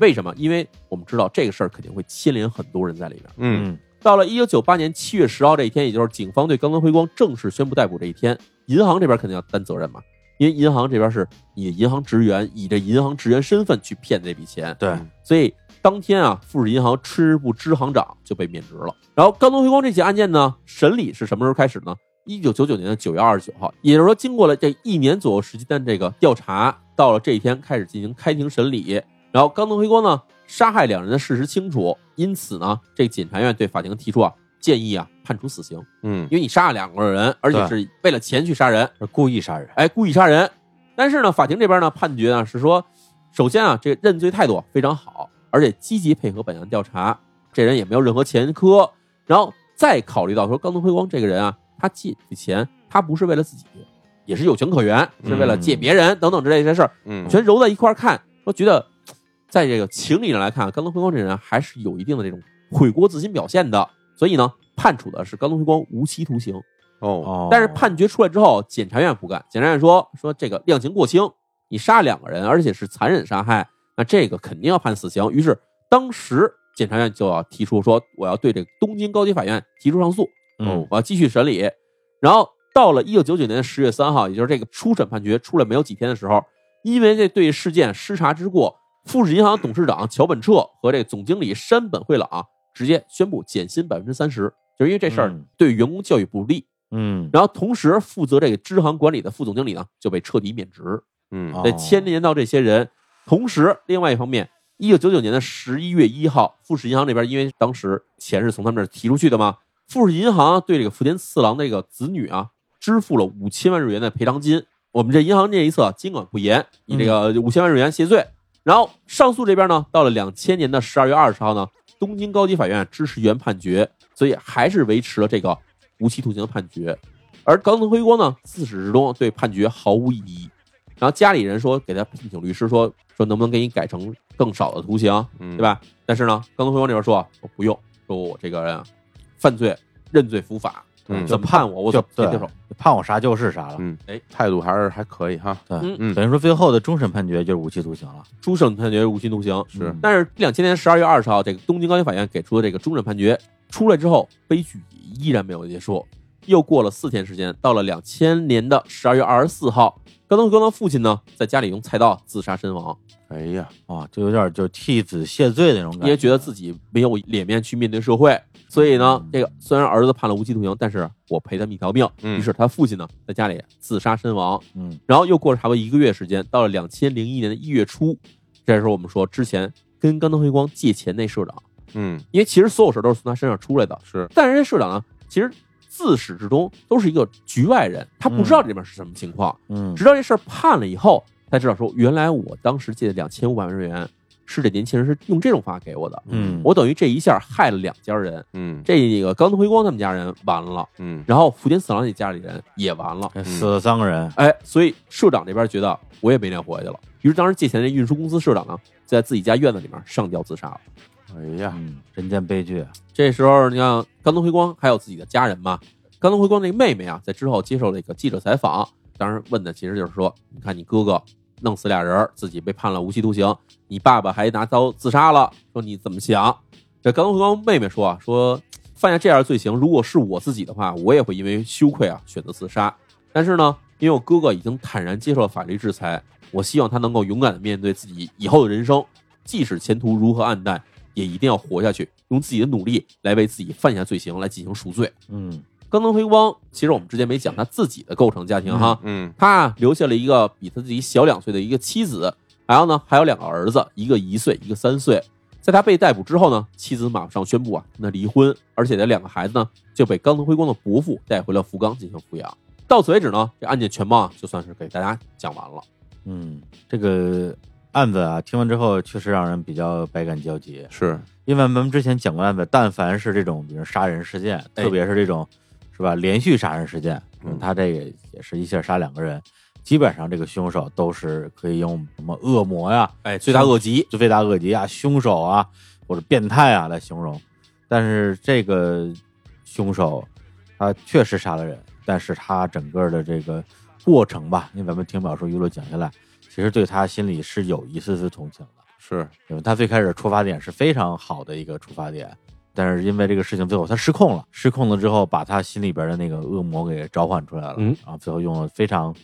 为什么？因为我们知道这个事儿肯定会牵连很多人在里边。嗯到了一九九八年七月十号这一天，也就是警方对冈藤辉光正式宣布逮捕这一天，银行这边肯定要担责任嘛，因为银行这边是你银行职员以这银行职员身份去骗这笔钱，对，所以当天啊，富士银行吃部支行长就被免职了。然后冈藤辉光这起案件呢，审理是什么时候开始呢？一九九九年的九月二十九号，也就是说，经过了这一年左右时间的这个调查，到了这一天开始进行开庭审理。然后冈藤辉光呢，杀害两人的事实清楚，因此呢，这检察院对法庭提出啊，建议啊判处死刑，嗯因为你杀了两个人，而且是为了钱去杀人，是故意杀人。哎，故意杀人。但是呢，法庭这边呢判决呢是说，首先啊，这个认罪态度非常好，而且积极配合本案调查，这人也没有任何前科。然后再考虑到说，冈藤辉光这个人啊，他借这钱，他不是为了自己，也是有情可原，是为了借别人等等之类的事儿，嗯。全揉在一块儿看，说觉得在这个情理上来看，冈藤辉光这人还是有一定的这种悔过自新表现的，所以呢，判处的是冈藤辉光无期徒刑。哦哦，但是判决出来之后，检察院不干，检察院说说这个量刑过轻，你杀两个人，而且是残忍杀害，那这个肯定要判死刑。于是当时检察院就要提出说，我要对这个东京高级法院提出上诉，嗯我要继续审理。然后到了一九九九年的十月三号，也就是这个初审判决出来没有几天的时候，因为这对事件失察之过，富士银行董事长桥本彻和这个总经理山本惠朗直接宣布减薪百分之三十，就是因为这事儿嗯对员工教育不利。嗯，然后同时负责这个支行管理的副总经理呢就被彻底免职，嗯哦得牵连到这些人。同时，另外一方面，一九九九年的十一月一号，富士银行这边因为当时钱是从他们那儿提出去的嘛，富士银行对这个福田次郎这个子女啊支付了五千万日元的赔偿金。我们这银行这一侧监管不严，以这个五千万日元谢罪。然后上诉这边呢，到了两千年的十二月二十号呢，东京高级法院支持原判决，所以还是维持了这个无期徒刑的判决。而高藤辉光呢，自始至终对判决毫无异议。然后家里人说给他聘请律师，说能不能给你改成更少的图形，嗯，对？吧？但是呢，高藤辉光这边说我不用，说我这个人啊犯罪认罪伏法，嗯怎么判我我就接受。判我啥就是啥了。嗯，哎，态度还是还可以哈。对，嗯嗯等于说最后的终审判决就是无期徒刑了。终审判决无期徒刑，是但是两千年十二月二十号，这个东京高级法院给出的这个终审判决出来之后，悲剧依然没有结束。又过了四天时间，到了两千年的十二月二十四号，高藤辉光的父亲呢，在家里用菜刀自杀身亡，哎呀，啊，就有点就替子谢罪那种感觉，因为觉得自己没有脸面去面对社会，所以呢嗯，这个虽然儿子判了无期徒刑，但是我赔他们一条命。嗯。于是他父亲呢，在家里自杀身亡。嗯。然后又过了差不多一个月时间，到了两千零一年的一月初，这时候我们说之前跟冈藤辉光借钱那社长，嗯，因为其实所有事都是从他身上出来的，是，但是这社长呢，其实自始至终都是一个局外人，他不知道这里面是什么情况，嗯。直到这事儿判了以后，才知道说原来我当时借的两千五百万日元是这年轻人是用这种方法给我的，嗯，我等于这一下害了两家人，嗯。这个冈藤辉光他们家人完了，嗯。然后福田四郎那家里人也完了。死了三个人，哎，所以社长这边觉得我也没脸活下去了，于是当时借钱的运输公司社长呢，在自己家院子里面上吊自杀了。哎呀，嗯，人间悲剧，这时候，你看冈东辉光还有自己的家人嘛？冈东辉光那个妹妹啊，在之后接受了一个记者采访，当时问的其实就是说，你看你哥哥弄死俩人，自己被判了无期徒刑，你爸爸还拿刀自杀了，说你怎么想？这冈东辉光妹妹说啊，说犯下这样的罪行，如果是我自己的话，我也会因为羞愧啊选择自杀。但是呢，因为我哥哥已经坦然接受了法律制裁，我希望他能够勇敢的面对自己以后的人生，即使前途如何暗淡，也一定要活下去，用自己的努力来为自己犯下罪行来进行赎罪。嗯冈藤辉光，其实我们之前没讲他自己的构成家庭哈，嗯他啊留下了一个比他自己小两岁的一个妻子，然后呢还有两个儿子，一个一岁，一个三岁。在他被逮捕之后呢，妻子马上宣布啊跟他离婚，而且这两个孩子呢就被冈藤辉光的伯父带回了福冈进行抚养。到此为止呢，这案件全貌啊就算是给大家讲完了。嗯，这个案子啊，听完之后确实让人比较百感交集，是，因为我们之前讲过案子，但凡是这种比如杀人事件，哎特别是这种是吧连续杀人事件，嗯他这个也是一下杀两个人，基本上这个凶手都是可以用什么恶魔呀、哎，罪大恶极。罪大恶极啊、凶手啊或者变态啊来形容。但是这个凶手他确实杀了人，但是他整个的这个过程吧，因为咱们听表叔一路讲下来，其实对他心里是有一丝丝同情的。是，因为他最开始出发点是非常好的一个出发点，但是因为这个事情最后他失控了，失控了之后把他心里边的那个恶魔给召唤出来了，嗯然后最后用了非常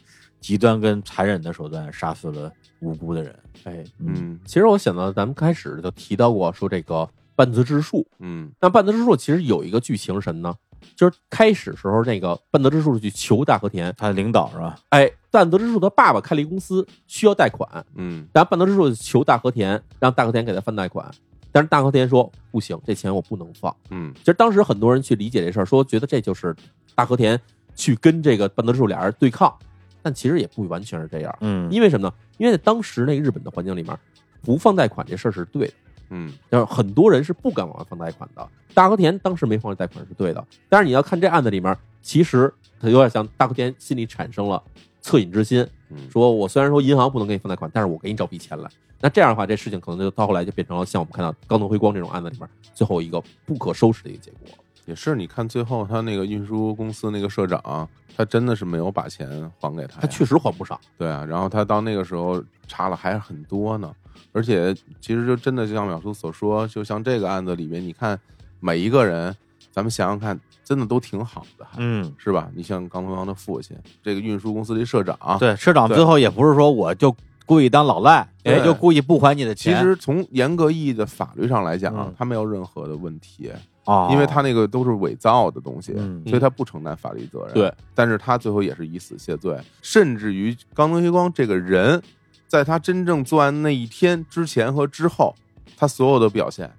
极端跟残忍的手段杀死了无辜的人。哎，嗯其实我想到咱们开始就提到过，说这个半泽之树，嗯那半泽之树其实有一个剧情是什么呢？就是开始时候那个半泽之树去求大和田，他的领导是吧？哎，半泽直树他爸爸开了一公司，需要贷款，嗯然后半泽之树求大和田，让大和田给他放贷款，但是大和田说不行，这钱我不能放。嗯其实当时很多人去理解这事儿，说觉得这就是大和田去跟这个半泽之树俩人对抗，但其实也不完全是这样，嗯，因为什么呢？因为在当时那个日本的环境里面，不放贷款这事儿是对的。嗯就是很多人是不敢往外放贷款的。大和田当时没放贷款是对的，但是你要看这案子里面，其实他有点像大和田心里产生了恻隐之心，嗯说我虽然说银行不能给你放贷款，但是我给你找笔钱来。那这样的话，这事情可能就到后来就变成了像我们看到高能辉光这种案子里面最后一个不可收拾的一个结果。也是，你看最后他那个运输公司那个社长，他真的是没有把钱还给他，他确实还不少，对啊，然后他到那个时候差了还是很多呢，而且其实就真的就像淼叔所说，就像这个案子里面，你看每一个人，咱们想想看，真的都挺好的，嗯，是吧？你像冈藤阳的父亲，这个运输公司的社长，对，社长最后也不是说我就故意当老赖，对哎，就故意不还你的钱其，实从严格意义的法律上来讲嗯，他没有任何的问题，啊，因为他那个都是伪造的东西，嗯所以他不承担法律责任。对，但是他最后也是以死谢罪，甚至于冈东黑光这个人，在他真正作案那一天之前和之后，他所有的表现，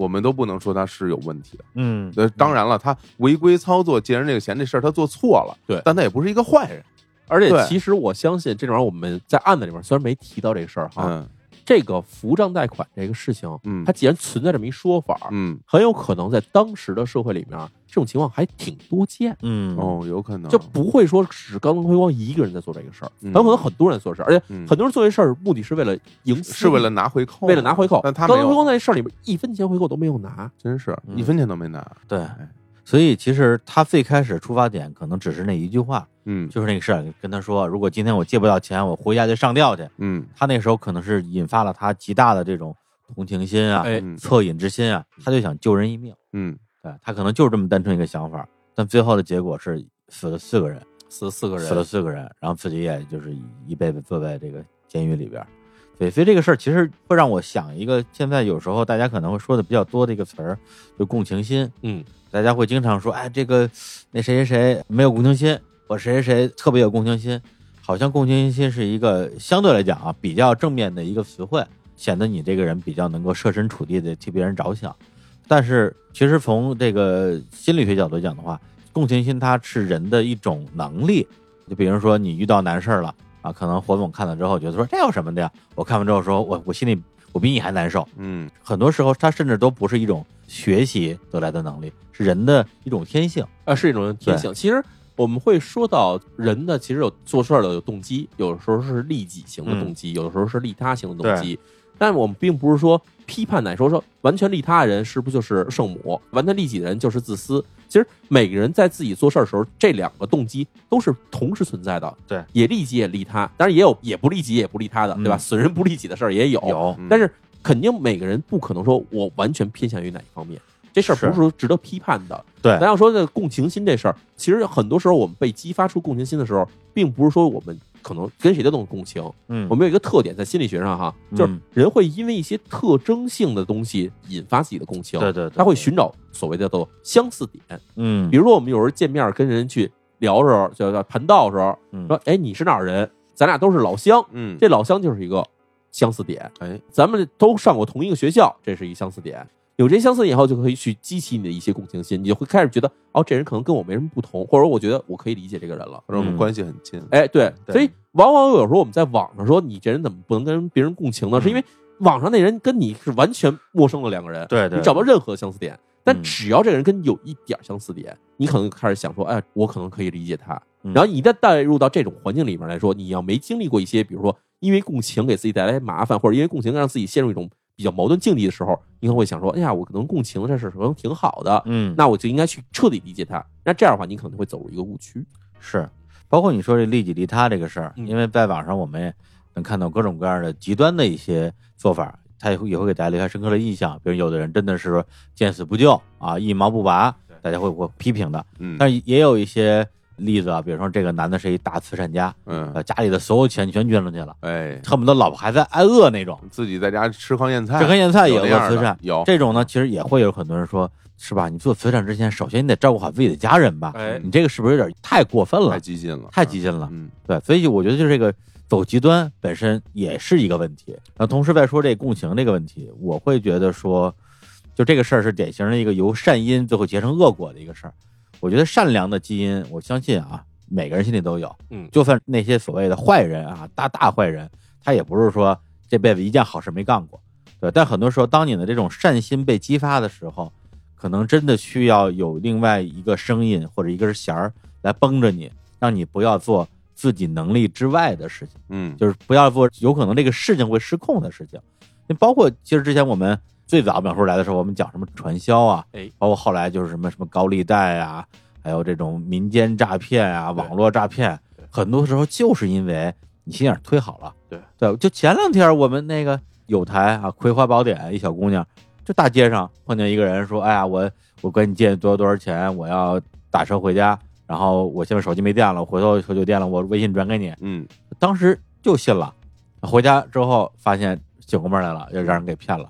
我们都不能说他是有问题的。嗯呃，当然了，他违规操作借人这个钱这事儿他做错了，对但他也不是一个坏人。而且其实我相信这种玩意儿我们在案子里面虽然没提到这个事儿哈，嗯这个扶账贷款这个事情，嗯。它既然存在这么一说法，嗯，很有可能在当时的社会里面，这种情况还挺多见。嗯。哦，有可能。就不会说只是高能辉光一个人在做这个事儿，嗯。很有可能很多人在做事儿，而且嗯。很多人做这事儿目的是为了赢，是为了拿回扣，为了拿回扣。但他没高能辉光，在这事儿里面一分钱回扣都没有拿，真是嗯。一分钱都没拿。对，所以其实他最开始出发点可能只是那一句话，嗯就是那个事儿，跟他说，如果今天我借不到钱，我回家就上吊去。嗯他那时候可能是引发了他极大的这种同情心啊、恻隐之心啊，他就想救人一命。嗯对他可能就是这么单纯一个想法，但最后的结果是死了四个人，死了四个人，死了四个人，然后自己也就是一辈子坐在这个监狱里边儿。对，所以这个事儿其实会让我想一个，现在有时候大家可能会说的比较多的一个词儿，就共情心。嗯，大家会经常说，哎，这个那谁谁谁没有共情心，我谁谁谁特别有共情心，好像共情心是一个相对来讲啊比较正面的一个词汇，显得你这个人比较能够设身处地的替别人着想。但是其实从这个心理学角度讲的话，共情心它是人的一种能力。就比如说你遇到难事儿了啊，可能火总看了之后觉得说这有什么的呀？我看完之后说我我心里我比你还难受。嗯很多时候它甚至都不是一种学习得来的能力，是人的一种天性。啊，是一种天性。其实我们会说到人的，其实有做事儿的有动机，有的时候是利己型的动机，有的时候是利他型的动机。但我们并不是说批判哪说说完全利他的人是不是就是圣母，完全利己的人就是自私。其实每个人在自己做事儿的时候，这两个动机都是同时存在的。对，也利己也利他，当然也有也不利己也不利他的，对吧？嗯损人不利己的事儿也有。有嗯但是肯定每个人不可能说我完全偏向于哪一方面，这事儿不是说值得批判的。对咱要说这共情心这事儿，其实很多时候我们被激发出共情心的时候，并不是说我们可能跟谁都能共情。嗯我们有一个特点在心理学上哈，就是嗯人会因为一些特征性的东西引发自己的共情，对对对他会寻找所谓的叫做相似点。嗯比如说我们有时候见面跟人去聊的时候，叫叫盘道的时候，嗯说哎你是哪儿人？咱俩都是老乡，嗯，这老乡就是一个相似点。哎咱们都上过同一个学校，这是一相似点。有这相似点以后，就可以去激起你的一些共情心，你就会开始觉得，哦，这人可能跟我没什么不同，或者我觉得我可以理解这个人了。或者我们嗯关系很近。哎，对，对所以往往有时候我们在网上说你这人怎么不能跟别人共情呢？嗯是因为网上那人跟你是完全陌生的两个人，对对你找不到任何相似点。但嗯只要这个人跟你有一点相似点，你可能就开始想说，哎，我可能可以理解他。嗯然后你一旦带入到这种环境里面来说，你要没经历过一些，比如说因为共情给自己带来麻烦，或者因为共情让自己陷入一种比较矛盾境地的时候，你可能会想说，哎呀，我可能共情这事可能挺好的，嗯，那我就应该去彻底理解他。那这样的话，你可能会走入一个误区。是，包括你说这利己利他这个事儿，嗯因为在网上我们也能看到各种各样的极端的一些做法，他也会也会给大家留下深刻的印象。比如有的人真的是见死不救啊，一毛不拔，大家会会批评的。嗯，但也有一些例子啊，比如说这个男的是一大慈善家，嗯呃，家里的所有钱全捐出去了，哎，恨不得老婆孩子挨饿那种。自己在家吃糠咽菜，吃糠咽菜也有那样的有个慈善，有这种呢，其实也会有很多人说，是吧？你做慈善之前，首先你得照顾好自己的家人吧。哎你这个是不是有点太过分了太？激进了，太激进了。嗯对，所以我觉得就是这个走极端本身也是一个问题。那同时再说这共情这个问题，我会觉得说，就这个事儿是典型的一个由善因最后结成恶果的一个事儿。我觉得善良的基因，我相信啊，每个人心里都有。嗯就算那些所谓的坏人啊，大大坏人，他也不是说这辈子一件好事没干过。对，但很多时候，当你的这种善心被激发的时候，可能真的需要有另外一个声音或者一根弦儿来绷着你，让你不要做自己能力之外的事情，嗯，就是不要做有可能这个事情会失控的事情。那包括其实之前我们最早淼叔来的时候，我们讲什么传销啊，哎，包括后来就是什么什么高利贷啊，还有这种民间诈骗啊、网络诈骗，很多时候就是因为你心眼儿忒好了。对对，就前两天我们那个有台啊，《葵花宝典》一小姑娘，就大街上碰见一个人说：“哎呀，我我跟你借多少多少钱，我要打车回家，然后我现在手机没电了，回头回酒店了，我微信转给你。嗯，”当时就信了，回家之后发现醒过味儿来了，又让人给骗了。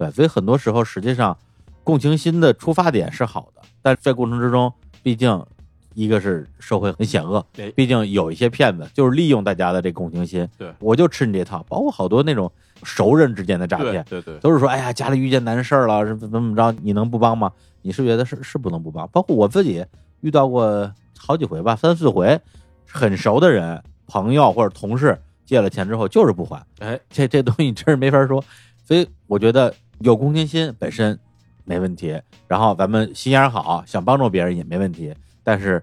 对，所以很多时候实际上共情心的出发点是好的，但在过程之中，毕竟一个是社会很险恶对，毕竟有一些骗子就是利用大家的这共情心，对我就吃你这套，包括好多那种熟人之间的诈骗，对对，都是说，哎呀，家里遇见难事儿了，是怎么怎么着，你能不帮吗？你是觉得是是不能不帮？包括我自己遇到过好几回吧，三四回，很熟的人、朋友或者同事借了钱之后就是不还，哎，这这东西真是没法说。所以我觉得有公心心本身没问题，然后咱们心眼儿好，想帮助别人也没问题，但是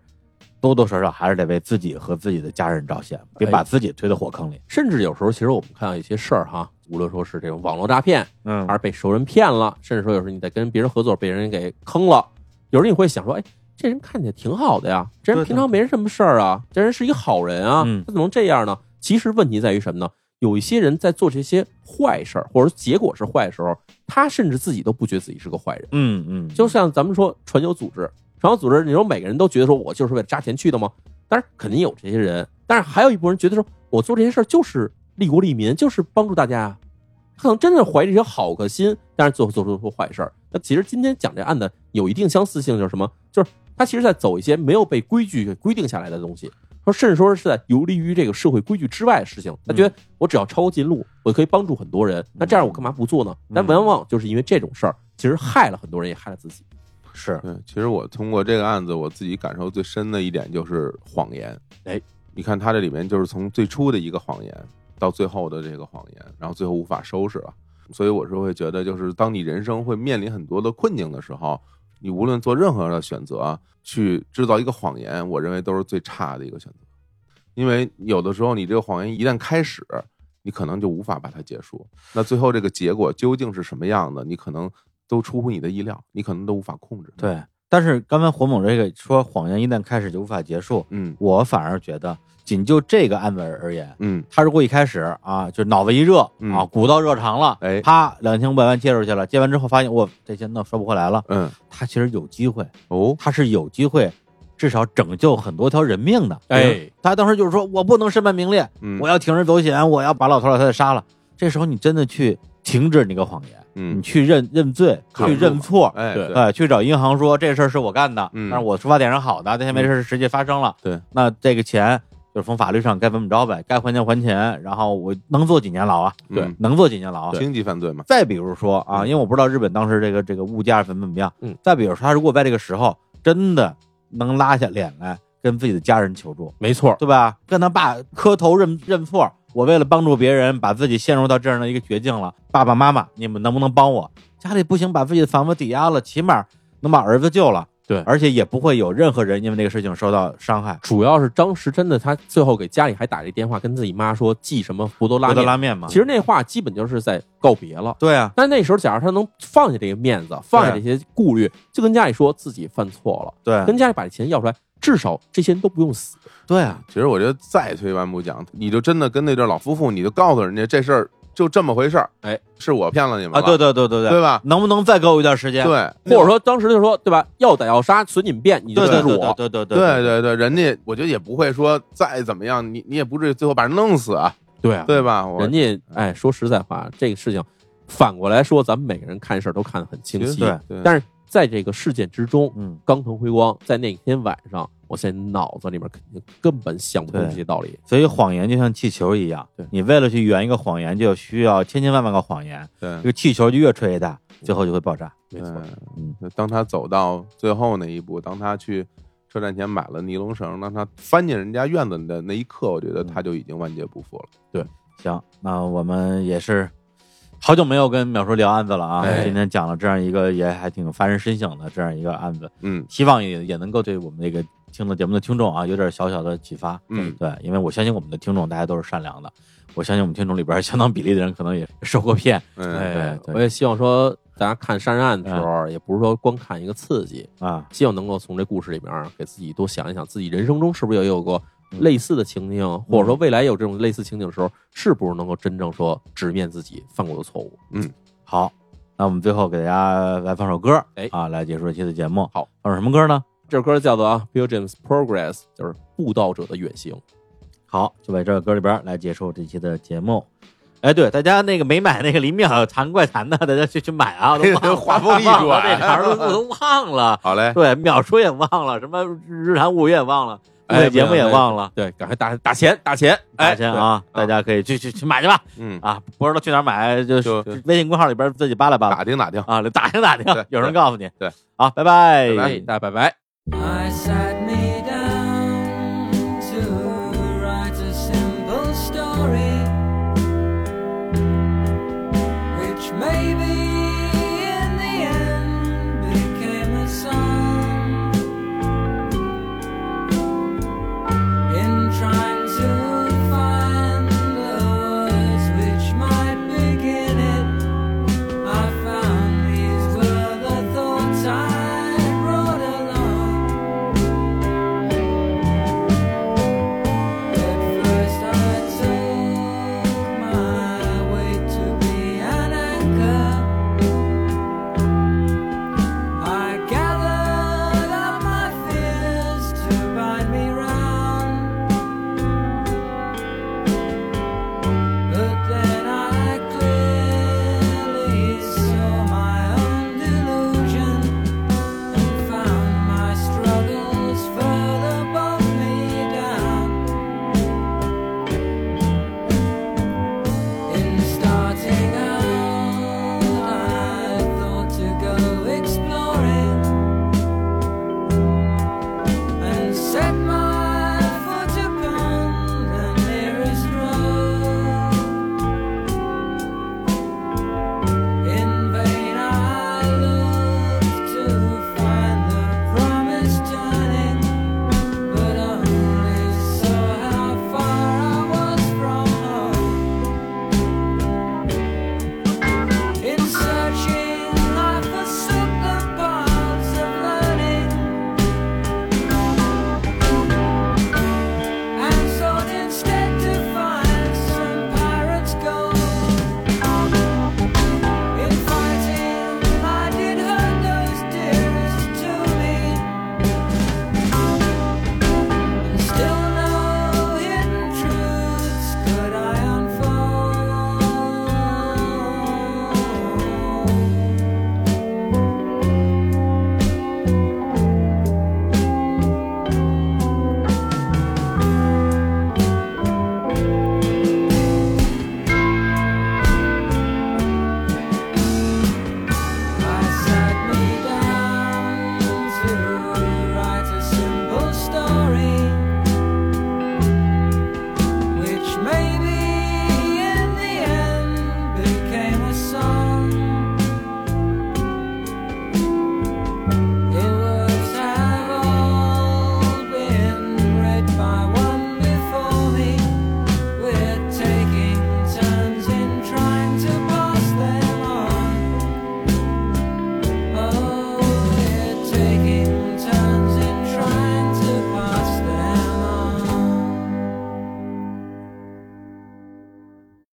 多多少少还是得为自己和自己的家人着想，别把自己推到火坑里。甚至有时候，其实我们看到一些事儿哈，无论说是这种网络诈骗，嗯还是被熟人骗了，甚至说有时候你在跟别人合作被人给坑了，有时候你会想说，哎，这人看起来挺好的呀，这人平常没什么事儿啊，这人是一好人啊，嗯他怎么能这样呢？其实问题在于什么呢？有一些人在做这些坏事儿，或者结果是坏的时候，他甚至自己都不觉得自己是个坏人。嗯嗯，就像咱们说传销组织，传销组织，你说每个人都觉得说我就是为了扎钱去的吗？当然肯定有这些人，但是还有一部分人觉得说我做这些事儿就是利国利民，就是帮助大家呀。可能真的怀着一些好个心，但是最后做出出坏事儿。那其实今天讲这案子有一定相似性，就是什么？就是他其实在走一些没有被规矩给规定下来的东西，说甚至说是在游离于这个社会规矩之外的事情。他觉得我只要抄近路，我可以帮助很多人，那这样我干嘛不做呢？但往往就是因为这种事儿，其实害了很多人，也害了自己。是对，其实我通过这个案子，我自己感受最深的一点就是谎言。哎，你看他这里面就是从最初的一个谎言到最后的这个谎言，然后最后无法收拾了。所以我是会觉得，就是当你人生会面临很多的困境的时候，你无论做任何的选择，去制造一个谎言，我认为都是最差的一个选择。因为有的时候你这个谎言一旦开始，你可能就无法把它结束。那最后这个结果究竟是什么样的，你可能都出乎你的意料，你可能都无法控制。，对，但是刚才火猛这个说谎言一旦开始就无法结束，嗯我反而觉得，仅就这个案子而言，嗯。他如果一开始啊就脑子一热嗯。啊，鼓到热肠了，哎。啪两千五百万借出去了，借完之后发现我这钱都收不回来了，嗯，他其实有机会，哦，他是有机会。至少拯救很多条人命的，哎，他当时就是说我不能身败名裂，嗯。我要铤而走险，我要把老头老太太杀了。这时候你真的去停止那个谎言，你嗯，去认认罪，去认错，哎，对哎，去找银行说这事儿是我干的，嗯。但是我出发点是好的，但现在这事儿实际发生了，对，那这个钱就是从法律上该怎么着呗，该还钱还钱，然后我能坐几年牢啊？对嗯能坐几年牢啊？经济犯罪嘛，再比如说啊，因为我不知道日本当时这个这个物价怎么怎么样，嗯，再比如说他如果在这个时候真的能拉下脸来跟自己的家人求助，没错，对吧？跟他爸磕头认认错，我为了帮助别人，把自己陷入到这样的一个绝境了。爸爸妈妈，你们能不能帮我？家里不行，把自己的房子抵押了，起码能把儿子救了。对而且也不会有任何人因为那个事情受到伤害。主要是当时真的，他最后给家里还打了一电话，跟自己妈说寄什么福多拉面。拉面嘛，其实那话基本就是在告别了。对啊，但那时候，假如他能放下这个面子，放下这些顾虑，就跟家里说自己犯错了，对跟家里把这钱要出来，至少这些人都不用死。对啊，其实我觉得再退一万步讲，你就真的跟那对老夫妇，你就告诉人家这事儿就这么回事儿，哎，是我骗了你们啊，对对对对对对吧？能不能再给我一段时间？对，或者说当时就说，对吧？要打要杀，随你们便，你就对对对。对对对对对，人家我觉得也不会说再怎么样，你你也不至于最后把人弄死啊，对啊，对吧？人家哎，说实在话，这个事情反过来说，咱们每个人看事儿都看得很清晰。对对，但是在这个事件之中，嗯，冈藤辉光在那天晚上，我现在脑子里面肯定根本想不通这些道理。所以谎言就像气球一样，对你为了去圆一个谎言，就需要千千万万个谎言，对这个气球就越吹越大，最后就会爆炸。没错，嗯，当他走到最后那一步，当他去车站前买了尼龙绳，当他翻进人家院子的那一刻，我觉得他就已经万劫不复了。对行，那我们也是好久没有跟淼叔聊案子了啊，哎。今天讲了这样一个也还挺发人深省的这样一个案子，嗯。希望也也能够对我们这个听的节目的听众啊有点小小的启发。嗯。对，因为我相信我们的听众大家都是善良的，我相信我们听众里边相当比例的人可能也受过骗。嗯，对我也希望说，大家看杀人案的时候，也不是说光看一个刺激，啊，希望能够从这故事里边给自己多想一想，自己人生中是不是也有过类似的情境，或者说未来有这种类似情景的时候，是不是能够真正说直面自己犯过的错误？嗯好，那我们最后给大家来放首歌，哎啊，来结束这期的节目。好，放首什么歌呢？这首歌叫做《啊《Pilgrim's Progress》，就是步道者的远行。好，就在这个歌里边来结束这期的节目。哎，对，大家那个没买那个林淼谈怪谈的，大家去去买啊！我都忘了 话锋一转这茬儿都我都忘了。好嘞，对，淼叔也忘了，什么日谈物语也忘了，哎节目也忘了。对，赶快打打钱打钱，打哎，钱啊！大家可以去去去买去吧。嗯，啊，不知道去哪儿买，就是微信公号里边自己扒拉扒拉打听打听，啊，打听打听对，有人告诉你。对，好，拜拜，大家拜拜。